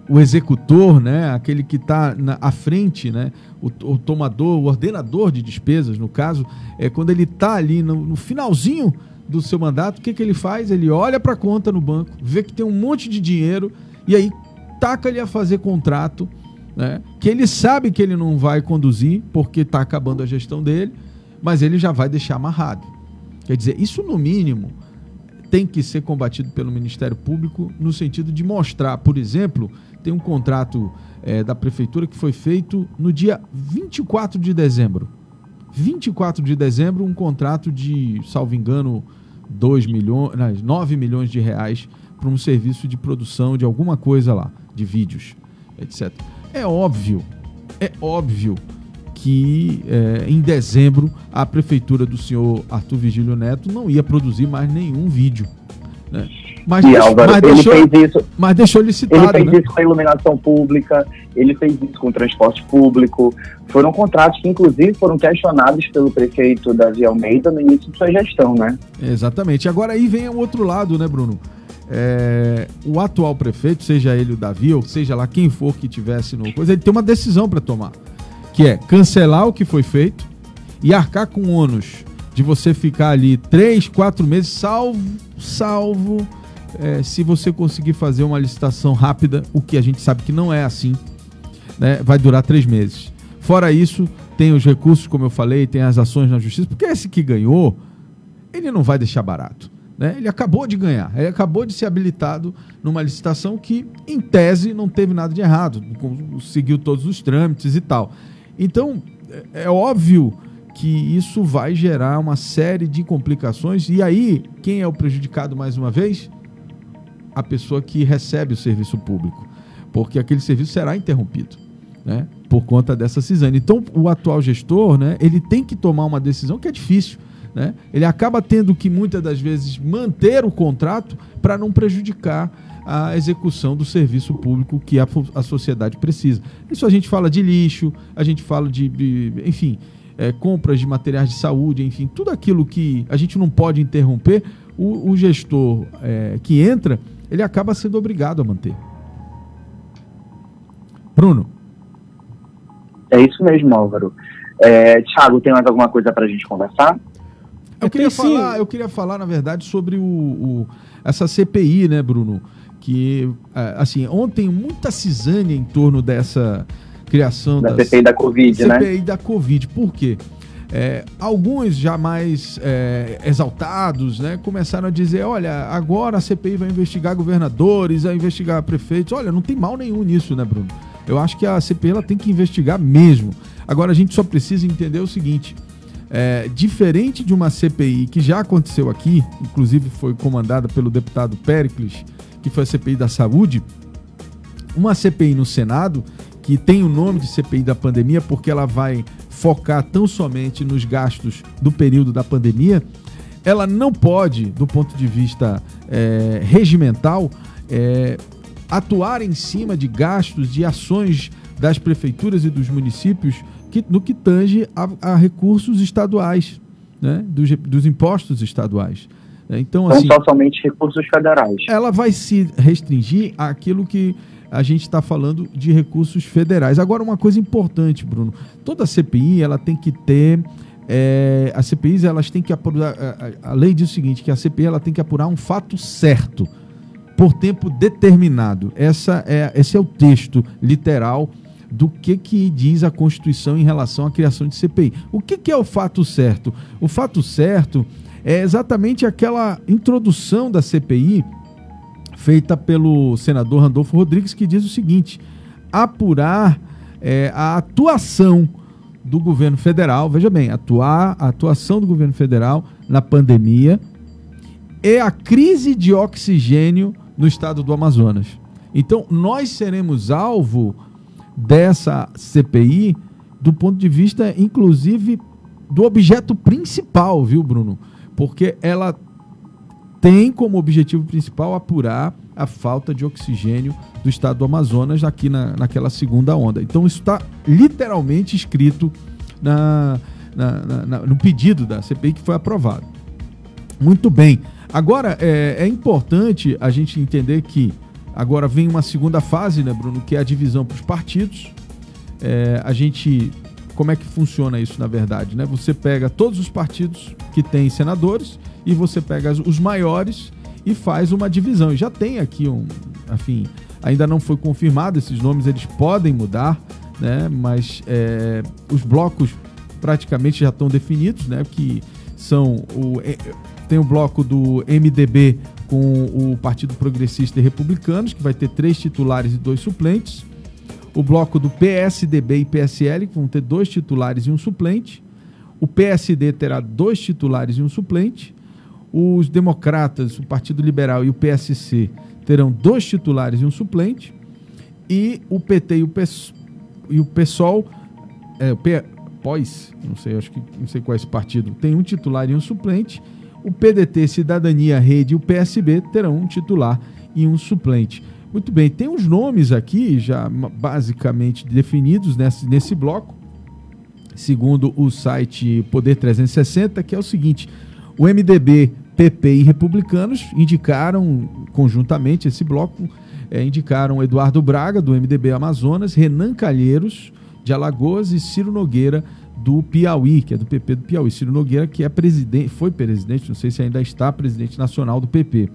o executor, né, aquele que está à frente, né, o, o, tomador, o ordenador de despesas, no caso, é quando ele está ali no, no, finalzinho do seu mandato, o que, que ele faz? Ele olha para a conta no banco, vê que tem um monte de dinheiro e aí taca ele a fazer contrato, né, que ele sabe que ele não vai conduzir porque está acabando a gestão dele, mas ele já vai deixar amarrado. Quer dizer, isso no mínimo tem que ser combatido pelo Ministério Público no sentido de mostrar, por exemplo, tem um contrato é, da prefeitura que foi feito no dia 24 de dezembro. 24 de dezembro, um contrato de, salvo engano, 2 milhões, 9 milhões de reais para um serviço de produção de alguma coisa lá, de vídeos, etc. É óbvio, é óbvio que é, em dezembro a prefeitura do senhor Arthur Vigílio Neto não ia produzir mais nenhum vídeo. Né? Mas, e, Álvaro, mas, deixou, ele fez isso, mas deixou licitado. Ele fez né? isso com a iluminação pública, ele fez isso com o transporte público. Foram contratos que, inclusive, foram questionados pelo prefeito Davi Almeida no início de sua gestão, né? Exatamente. Agora aí vem o outro lado, né, Bruno? É, o atual prefeito, seja ele o Davi, ou seja lá quem for que tivesse no coisa, ele tem uma decisão para tomar que é cancelar o que foi feito e arcar com ônus de você ficar ali três, quatro meses, salvo, salvo é, se você conseguir fazer uma licitação rápida, o que a gente sabe que não é assim, né, vai durar três meses. Fora isso, tem os recursos, como eu falei, tem as ações na justiça, porque esse que ganhou, ele não vai deixar barato. Né? Ele acabou de ganhar, ele acabou de ser habilitado numa licitação que, em tese, não teve nada de errado, seguiu todos os trâmites e tal. Então, é, é óbvio que isso vai gerar uma série de complicações. E aí, quem é o prejudicado mais uma vez? A pessoa que recebe o serviço público, porque aquele serviço será interrompido, né? Por conta dessa cisane. Então, o atual gestor, né? Ele tem que tomar uma decisão que é difícil. Né? Ele acaba tendo que muitas das vezes manter o contrato para não prejudicar a execução do serviço público que a, a sociedade precisa. Isso a gente fala de lixo, a gente fala de, de enfim, é, compras de materiais de saúde, enfim, tudo aquilo que a gente não pode interromper, o, o gestor é, que entra, ele acaba sendo obrigado a manter. Bruno. É isso mesmo, Álvaro. É, Thiago, tem mais alguma coisa para a gente conversar? Eu queria, falar, eu queria falar, na verdade, sobre o, o, essa CPI, né, Bruno? que, é, assim, ontem muita cisânia em torno dessa criação da das, CPI da Covid, CPI né? CPI da Covid. Por quê? É, alguns já mais é, exaltados né, começaram a dizer: olha, agora a CPI vai investigar governadores, vai investigar prefeitos. Olha, não tem mal nenhum nisso, né, Bruno? Eu acho que a CPI ela tem que investigar mesmo. Agora a gente só precisa entender o seguinte: é, diferente de uma CPI que já aconteceu aqui, inclusive foi comandada pelo deputado Pericles, que foi a CPI da saúde, uma CPI no Senado, que tem o nome de CPI da pandemia, porque ela vai focar tão somente nos gastos do período da pandemia, ela não pode, do ponto de vista é, regimental, é, atuar em cima de gastos, de ações das prefeituras e dos municípios que, no que tange a, a recursos estaduais, né, dos, dos impostos estaduais. Então, Não assim, só somente recursos federais. Ela vai se restringir àquilo que a gente está falando de recursos federais. Agora, uma coisa importante, Bruno: toda CPI ela tem que ter. É, as CPIs elas têm que apurar. A, a, lei diz o seguinte: que a CPI ela tem que apurar um fato certo por tempo determinado. Essa é, esse é o texto literal do que, que diz a Constituição em relação à criação de CPI. O que, que é o fato certo? O fato certo é exatamente aquela introdução da CPI feita pelo senador Randolfo Rodrigues, que diz o seguinte: apurar é, a atuação do governo federal, veja bem, atuar, a atuação do governo federal na pandemia e a crise de oxigênio no estado do Amazonas. Então, nós seremos alvo dessa CPI do ponto de vista, inclusive, do objeto principal, viu, Bruno? Porque ela tem como objetivo principal apurar a falta de oxigênio do estado do Amazonas aqui na, naquela segunda onda. Então, isso está literalmente escrito na, na, na, no pedido da CPI que foi aprovado. Muito bem. Agora, é, é importante a gente entender que agora vem uma segunda fase, né, Bruno, que é a divisão para os partidos. É, a gente. Como é que funciona isso, na verdade? Né? Você pega todos os partidos que têm senadores e você pega os maiores e faz uma divisão. E já tem aqui um. Enfim, ainda não foi confirmado, esses nomes eles podem mudar, né? Mas é, os blocos praticamente já estão definidos, né? Que são o é, tem o bloco do MDB com o Partido Progressista e Republicanos, que vai ter três titulares e dois suplentes. O bloco do PSDB e PSL, que vão ter dois titulares e um suplente. O PSD terá dois titulares e um suplente. Os democratas, o Partido Liberal e o PSC terão dois titulares e um suplente. E o PT e o, PES, e o PSOL, é, o P, POS, não sei, acho que não sei qual é esse partido, tem um titular e um suplente. O PDT, Cidadania, Rede e o PSB terão um titular e um suplente. Muito bem, tem os nomes aqui já basicamente definidos nesse, nesse bloco, segundo o site Poder 360, que é o seguinte: o MDB, PP e Republicanos indicaram conjuntamente esse bloco, é, indicaram Eduardo Braga, do MDB Amazonas, Renan Calheiros, de Alagoas, e Ciro Nogueira, do Piauí, que é do PP do Piauí. Ciro Nogueira, que é presidente, foi presidente, não sei se ainda está presidente nacional do PP.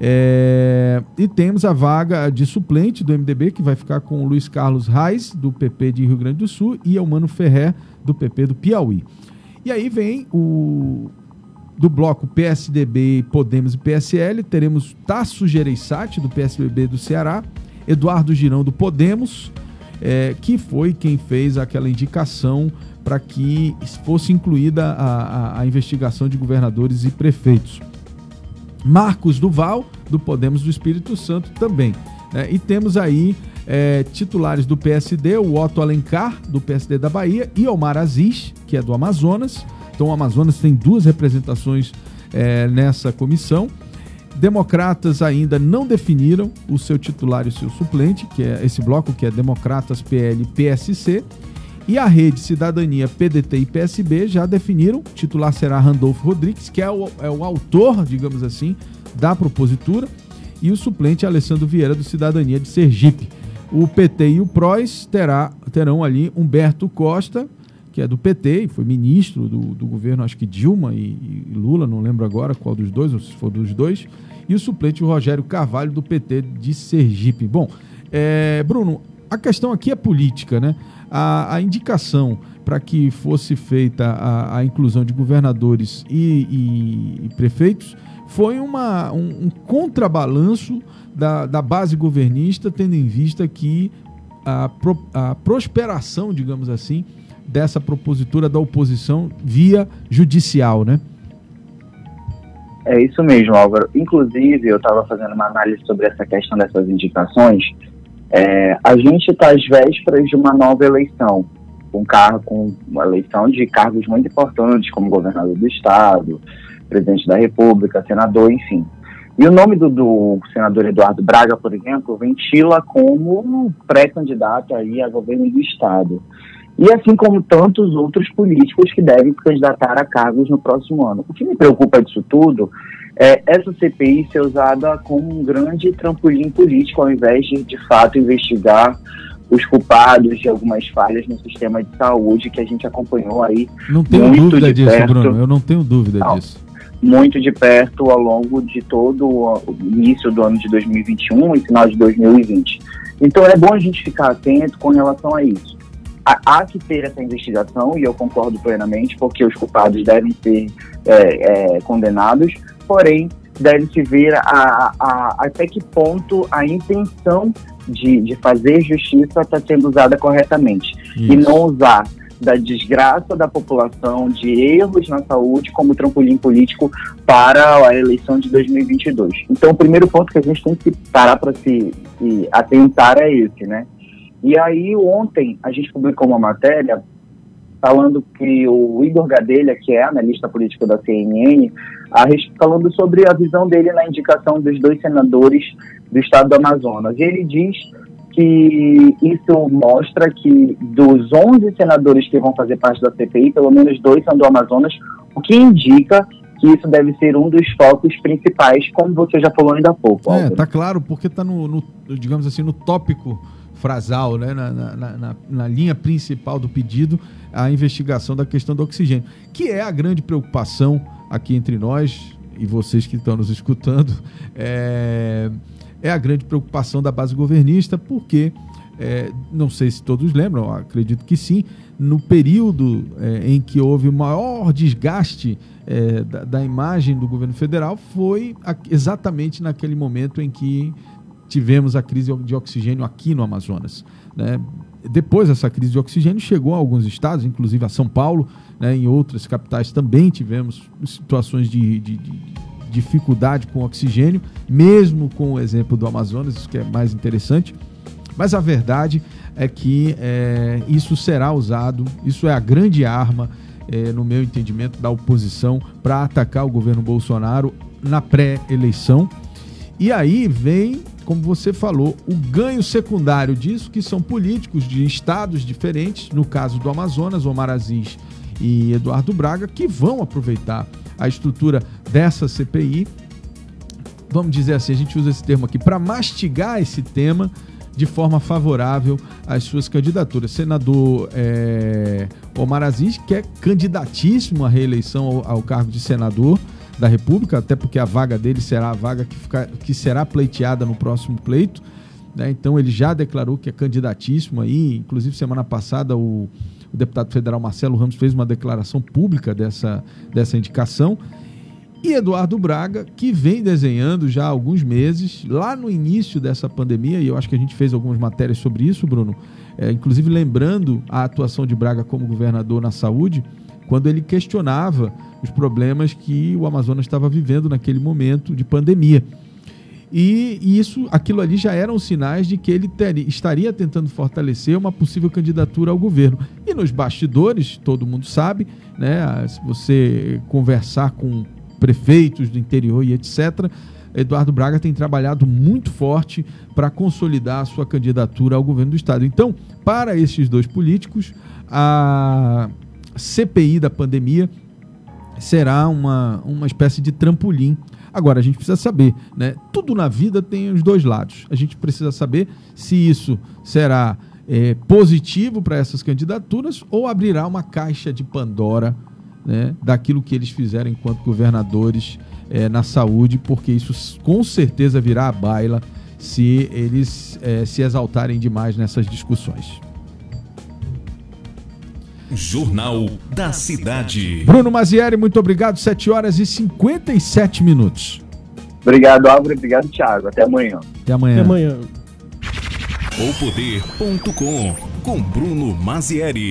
É, e temos a vaga de suplente do MDB, que vai ficar com o Luiz Carlos Reis, do PP de Rio Grande do Sul, e o Mano do PP do Piauí. E aí vem o do bloco PSDB, Podemos e PSL, teremos Tasso Gereissati, do PSDB do Ceará, Eduardo Girão, do Podemos, é, que foi quem fez aquela indicação para que fosse incluída a, a, a, investigação de governadores e prefeitos. Marcos Duval, do Podemos do Espírito Santo, também. Né? E temos aí é, titulares do PSD, o Otto Alencar, do PSD da Bahia, e Omar Aziz, que é do Amazonas. Então, o Amazonas tem duas representações é, nessa comissão. Democratas ainda não definiram o seu titular e o seu suplente, que é esse bloco que é Democratas, PL PSC. E a rede Cidadania, PDT e PSB já definiram. O titular será Randolfo Rodrigues, que é o, é o autor, digamos assim, da propositura. E o suplente Alessandro Vieira, do Cidadania de Sergipe. O PT e o PROS terá, terão ali Humberto Costa, que é do PT e foi ministro do, do governo, acho que Dilma e, e, Lula, não lembro agora qual dos dois, ou se for dos dois. E o suplente o Rogério Carvalho, do PT de Sergipe. Bom, é, Bruno, a questão aqui é política, né? a, a indicação para que fosse feita a, a, inclusão de governadores e, e, e prefeitos foi uma, um, um contrabalanço da, da, base governista, tendo em vista que a, pro, a prosperação, digamos assim, dessa propositura da oposição via judicial, né? É isso mesmo, Álvaro. Inclusive, eu estava fazendo uma análise sobre essa questão dessas indicações é, a gente está às vésperas de uma nova eleição, com, cargo, com uma eleição de cargos muito importantes, como governador do Estado, presidente da República, senador, enfim. E o nome do, do senador Eduardo Braga, por exemplo, ventila como pré-candidato aí a governo do Estado. E assim como tantos outros políticos que devem se candidatar a cargos no próximo ano. O que me preocupa disso tudo é, essa CPI ser usada como um grande trampolim político, ao invés de, de fato, investigar os culpados de algumas falhas no sistema de saúde que a gente acompanhou aí. Não tenho dúvida disso, perto, Bruno, eu não tenho dúvida não, disso. Muito de perto ao longo de todo o início do ano de 2021 e final de 2020. Então é bom a gente ficar atento com relação a isso. Há, que ter essa investigação, e eu concordo plenamente, porque os culpados devem ser é, é, condenados, porém deve-se ver a, a, até que ponto a intenção de, de fazer justiça está sendo usada corretamente Isso. e não usar da desgraça da população, de erros na saúde, como trampolim político para a eleição de 2022. Então, o primeiro ponto que a gente tem que parar para se, se atentar é esse, né? E aí, ontem, a gente publicou uma matéria falando que o Igor Gadelha, que é analista político da CNN, falando sobre a visão dele na indicação dos dois senadores do estado do Amazonas. E ele diz que isso mostra que dos 11 senadores que vão fazer parte da CPI, pelo menos dois são do Amazonas, o que indica que isso deve ser um dos focos principais, como você já falou ainda há pouco. É, tá claro, porque está no, no, digamos assim, no tópico frasal, né, na, na, na, na, linha principal do pedido, a investigação da questão do oxigênio, que é a grande preocupação aqui entre nós e vocês que estão nos escutando. É é a grande preocupação da base governista, porque, é, não sei se todos lembram, acredito que sim, no período é, em que houve o maior desgaste é, da, da, imagem do governo federal foi a, exatamente naquele momento em que tivemos a crise de oxigênio aqui no Amazonas. Né? Depois dessa crise de oxigênio chegou a alguns estados, inclusive a São Paulo, né? em outras capitais também tivemos situações de, de, de dificuldade com oxigênio, mesmo com o exemplo do Amazonas, isso que é mais interessante. Mas a verdade é que é, isso será usado, isso é a grande arma, é, no meu entendimento, da oposição para atacar o governo Bolsonaro na pré-eleição. E aí vem, como você falou, o ganho secundário disso, que são políticos de estados diferentes, no caso do Amazonas, Omar Aziz e Eduardo Braga, que vão aproveitar a estrutura dessa CPI. Vamos dizer assim, a gente usa esse termo aqui para mastigar esse tema de forma favorável às suas candidaturas. Senador é, Omar Aziz, que é candidatíssimo à reeleição ao, ao, cargo de senador da República, até porque a vaga dele será a vaga que, fica, que será pleiteada no próximo pleito. Né? Então ele já declarou que é candidatíssimo aí. Inclusive, semana passada, o o deputado federal Marcelo Ramos fez uma declaração pública dessa, dessa indicação. E Eduardo Braga, que vem desenhando já há alguns meses, lá no início dessa pandemia, e eu acho que a gente fez algumas matérias sobre isso, Bruno, é, inclusive lembrando a atuação de Braga como governador na saúde, quando ele questionava os problemas que o Amazonas estava vivendo naquele momento de pandemia. E, isso, aquilo ali já eram sinais de que ele teria, estaria tentando fortalecer uma possível candidatura ao governo. E nos bastidores, todo mundo sabe, né? Se você conversar com prefeitos do interior e etc., Eduardo Braga tem trabalhado muito forte para consolidar a sua candidatura ao governo do estado. Então, para esses dois políticos, a CPI da pandemia será uma, uma espécie de trampolim Agora, a gente precisa saber, né? Tudo na vida tem os dois lados. A gente precisa saber se isso será é, positivo para essas candidaturas ou abrirá uma caixa de Pandora né, daquilo que eles fizeram enquanto governadores é, na saúde, porque isso com certeza virá à baila se eles é, se exaltarem demais nessas discussões. Jornal da Cidade. Bruno Mazieri, muito obrigado. 7 horas e 57 minutos. Obrigado, Álvaro. Obrigado, Thiago. Até amanhã. Até amanhã. Até amanhã. Poder.com com Bruno Mazieri.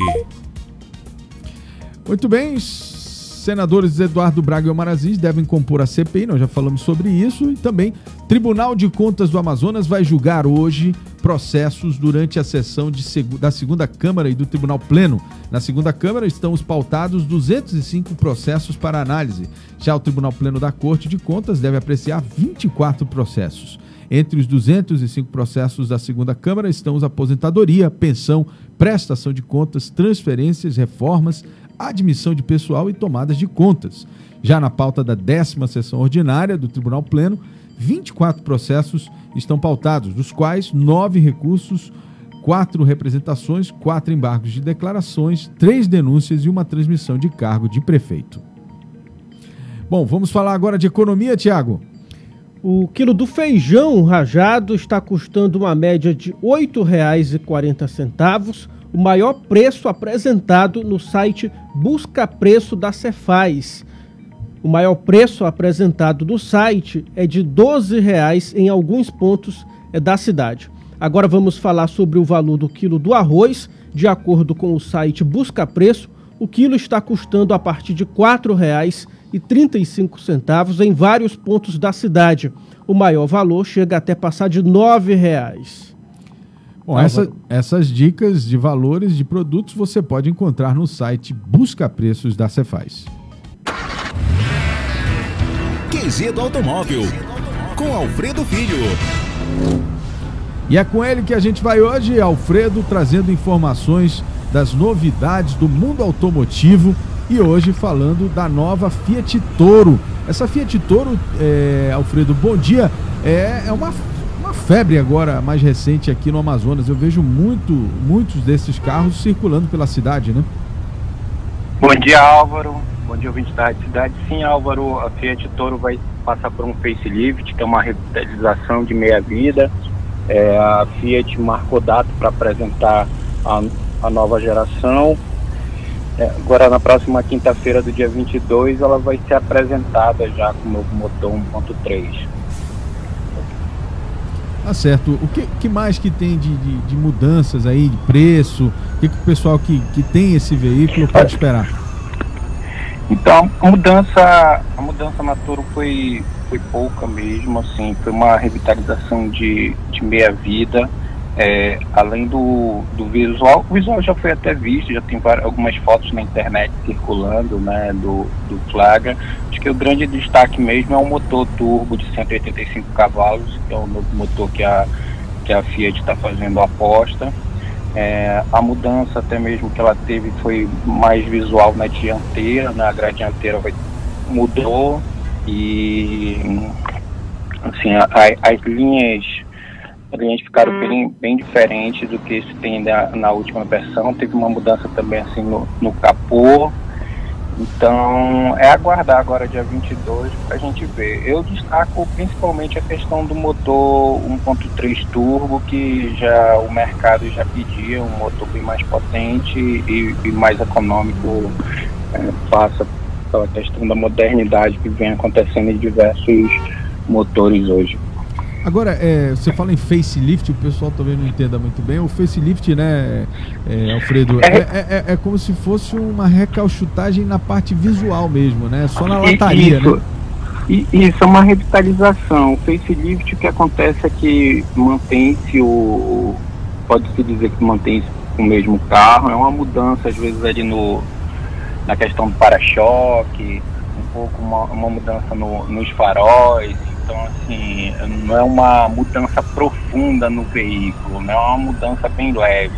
Muito bem, senadores Eduardo Braga e Omar Aziz devem compor a CPI, nós já falamos sobre isso, e também Tribunal de Contas do Amazonas vai julgar hoje processos durante a sessão de, da segunda Câmara e do Tribunal Pleno. Na segunda Câmara estão os pautados 205 processos para análise. Já o Tribunal Pleno da Corte de Contas deve apreciar 24 processos. Entre os 205 processos da segunda Câmara estão os aposentadoria, pensão, prestação de contas, transferências, reformas, admissão de pessoal e tomadas de contas. Já na pauta da décima sessão ordinária do Tribunal Pleno, 24 processos estão pautados, dos quais nove recursos, quatro representações, quatro embargos de declarações, três denúncias e uma transmissão de cargo de prefeito. Bom, vamos falar agora de economia, Tiago. O quilo do feijão rajado está custando uma média de R$ 8,40, o maior preço apresentado no site Busca Preço da Cefaz. O maior preço apresentado no site é de R$ 12,00 em alguns pontos é, da cidade. Agora vamos falar sobre o valor do quilo do arroz. De acordo com o site Busca Preço, o quilo está custando a partir de R$ 4,35 em vários pontos da cidade. O maior valor chega até passar de R$ 9,00. Bom, essa, essas dicas de valores de produtos você pode encontrar no site Busca Preços da Cefaz. QG do Automóvel, com Alfredo Filho. E é com ele que a gente vai hoje, Alfredo, trazendo informações das novidades do mundo automotivo e hoje falando da nova Fiat Toro. Essa Fiat Toro, é, Alfredo, bom dia, é, é uma uma febre agora mais recente aqui no Amazonas. Eu vejo muito, muitos desses carros circulando pela cidade, né? Bom dia, Álvaro. Bom dia, ouvinte da cidade. Sim, Álvaro, a Fiat Toro vai passar por um facelift, que é uma revitalização de meia-vida. É, a Fiat marcou data para apresentar a, a, nova geração. É, agora, na próxima quinta-feira do dia 22, ela vai ser apresentada já com o novo motor 1.3. Tá certo. O que, que mais que tem de, de, de mudanças aí, de preço? O que, que o pessoal que, que tem esse veículo pode esperar? Então, a mudança, a mudança na Toro foi, foi pouca mesmo, assim, foi uma revitalização de, de meia-vida. É, além do, do visual, o visual já foi até visto, já tem várias, algumas fotos na internet circulando, né, do, do Flaga. Acho que o grande destaque mesmo é o motor turbo de 185 cavalos, que é o novo motor que a, que a Fiat está fazendo aposta. É, a mudança até mesmo que ela teve foi mais visual na dianteira, na né, grade dianteira vai, mudou e assim, a, a, as linhas linhas ficaram bem, bem diferentes do que se tem na, na, última versão. Teve uma mudança também assim no, no capô. Então é aguardar agora dia 22 para a gente ver. Eu destaco principalmente a questão do motor 1.3 turbo, que já o mercado já pedia um motor bem mais potente e, e mais econômico, é, passa pela questão da modernidade que vem acontecendo em diversos motores hoje. Agora, é, você fala em facelift, o pessoal talvez não entenda muito bem. O facelift, né, é, Alfredo, é, é, é, é como se fosse uma recalchutagem na parte visual mesmo, né? Só na lataria, isso, né? Isso é uma revitalização. O facelift o que acontece é que mantém-se o. Pode-se dizer que mantém-se o mesmo carro, é uma mudança, às vezes, ali no, na questão do para-choque, um pouco uma, uma mudança no, nos faróis então, assim, não é uma mudança profunda no veículo, não é uma mudança bem leve.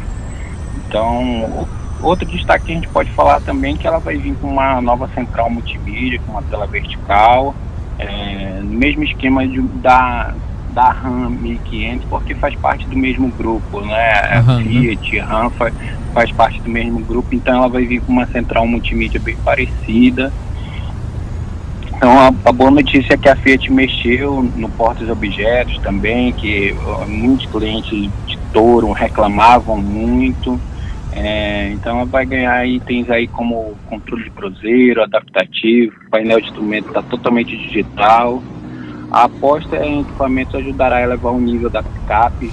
Então, outro destaque que a gente pode falar também é que ela vai vir com uma nova central multimídia, com uma tela vertical, é, no mesmo esquema de, da, da RAM 1500, porque faz parte do mesmo grupo, né? Uhum, Fiat, RAM faz, faz parte do mesmo grupo, então ela vai vir com uma central multimídia bem parecida. Então a, a, boa notícia é que a Fiat mexeu no portos objetos também, que muitos clientes de Toro reclamavam muito. É, então ela vai ganhar itens aí como controle de cruzeiro, adaptativo, painel de instrumento está totalmente digital. A aposta em equipamentos ajudará a elevar o nível da picape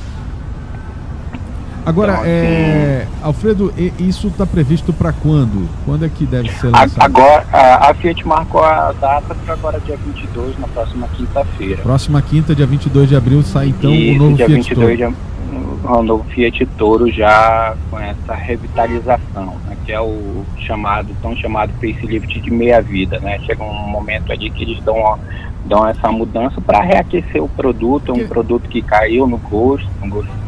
Agora, então, é... Assim, Alfredo, isso está previsto para quando? Quando é que deve ser lançado? Agora, a, a Fiat marcou a data para agora dia 22, na próxima quinta-feira. Próxima quinta, dia 22 de abril, sai então o novo dia Fiat 22 Toro. De, o novo Fiat Toro já com essa revitalização, né, que é o chamado, tão chamado facelift de meia-vida, né? Chega um momento ali que eles dão, dão essa mudança para reaquecer o produto, é um que... produto que caiu no gosto, no gosto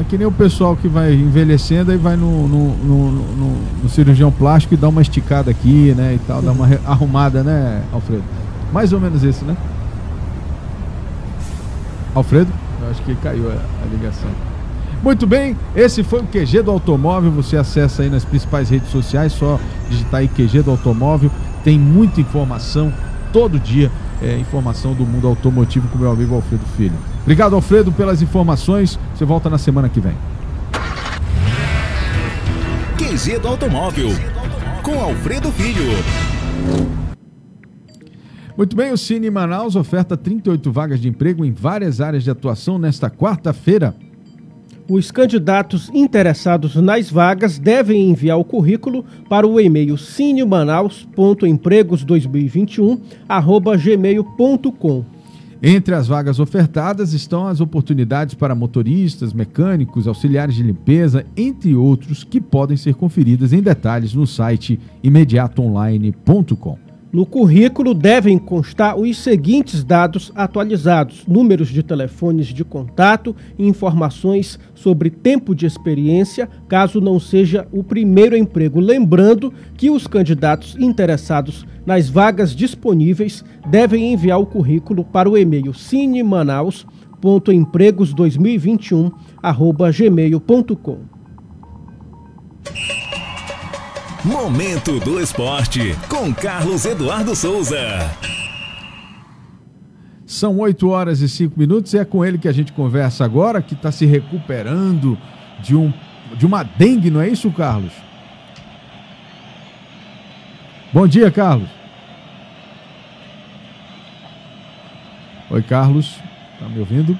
é que nem o pessoal que vai envelhecendo e vai no, no, no, no, no cirurgião plástico e dá uma esticada aqui, né? E tal, dá uma arrumada, né, Alfredo? Mais ou menos isso, né? Alfredo? Eu acho que caiu a, a ligação. Muito bem, esse foi o QG do Automóvel. Você acessa aí nas principais redes sociais, só digitar aí QG do Automóvel. Tem muita informação todo dia é, informação do mundo automotivo com meu amigo Alfredo Filho. Obrigado, Alfredo, pelas informações. Você volta na semana que vem. QG do Automóvel, com Alfredo Filho. Muito bem, o Cine Manaus oferta 38 vagas de emprego em várias áreas de atuação nesta quarta-feira. Os candidatos interessados nas vagas devem enviar o currículo para o e-mail cinemanaus.empregos2021@gmail.com. Entre as vagas ofertadas estão as oportunidades para motoristas, mecânicos, auxiliares de limpeza, entre outros, que podem ser conferidas em detalhes no site imediatoonline.com. No currículo devem constar os seguintes dados atualizados: números de telefones de contato informações sobre tempo de experiência, caso não seja o primeiro emprego. Lembrando que os candidatos interessados nas vagas disponíveis devem enviar o currículo para o e-mail cinemanaus.empregos2021@gmail.com. Momento do Esporte, com Carlos Eduardo Souza. São 8 horas e 5 minutos e é com ele que a gente conversa agora, que está se recuperando de, um, de uma dengue, não é isso, Carlos? Bom dia, Carlos. Oi, Carlos. Tá me ouvindo?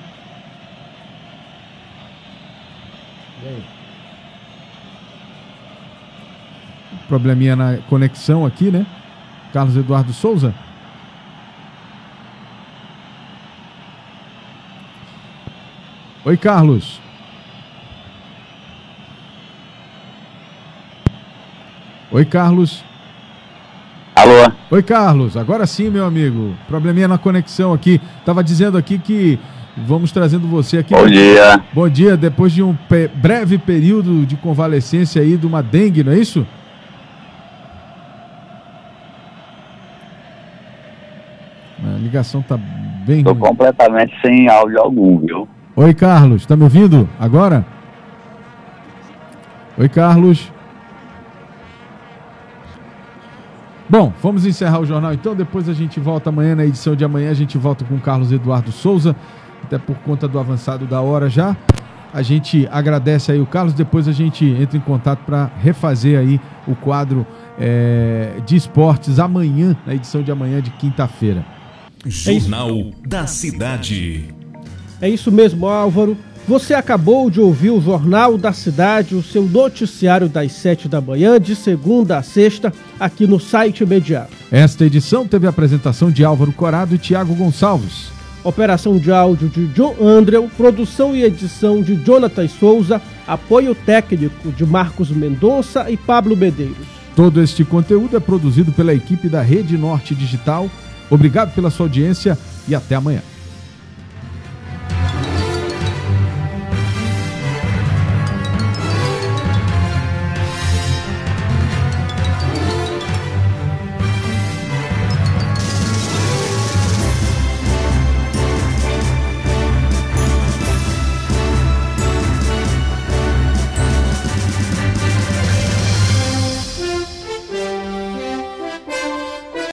Probleminha na conexão aqui, né? Carlos Eduardo Souza. Oi, Carlos. Oi, Carlos. Alô? Oi, Carlos. Agora sim, meu amigo. Probleminha na conexão aqui. Tava dizendo aqui que vamos trazendo você aqui. Bom dia. Bom dia. Depois de um breve período de convalescência aí de uma dengue, não é isso? Ligação tá bem Estou completamente sem áudio algum, viu? Oi, Carlos, tá me ouvindo agora? Oi, Carlos. Bom, vamos encerrar o jornal então. Depois a gente volta amanhã, na edição de amanhã, a gente volta com o Carlos Eduardo Souza, até por conta do avançado da hora já. A gente agradece aí o Carlos, depois a gente entra em contato para refazer aí o quadro é, de esportes amanhã, na edição de amanhã de quinta-feira. Jornal é da Cidade. É isso mesmo, Álvaro. Você acabou de ouvir o Jornal da Cidade, o seu noticiário das sete da manhã, de segunda a sexta, aqui no site imediato. Esta edição teve a apresentação de Álvaro Corado e Tiago Gonçalves. Operação de áudio de John Andrew, produção e edição de Jonathan Souza, apoio técnico de Marcos Mendonça e Pablo Medeiros. Todo este conteúdo é produzido pela equipe da Rede Norte Digital Obrigado pela sua audiência e até amanhã.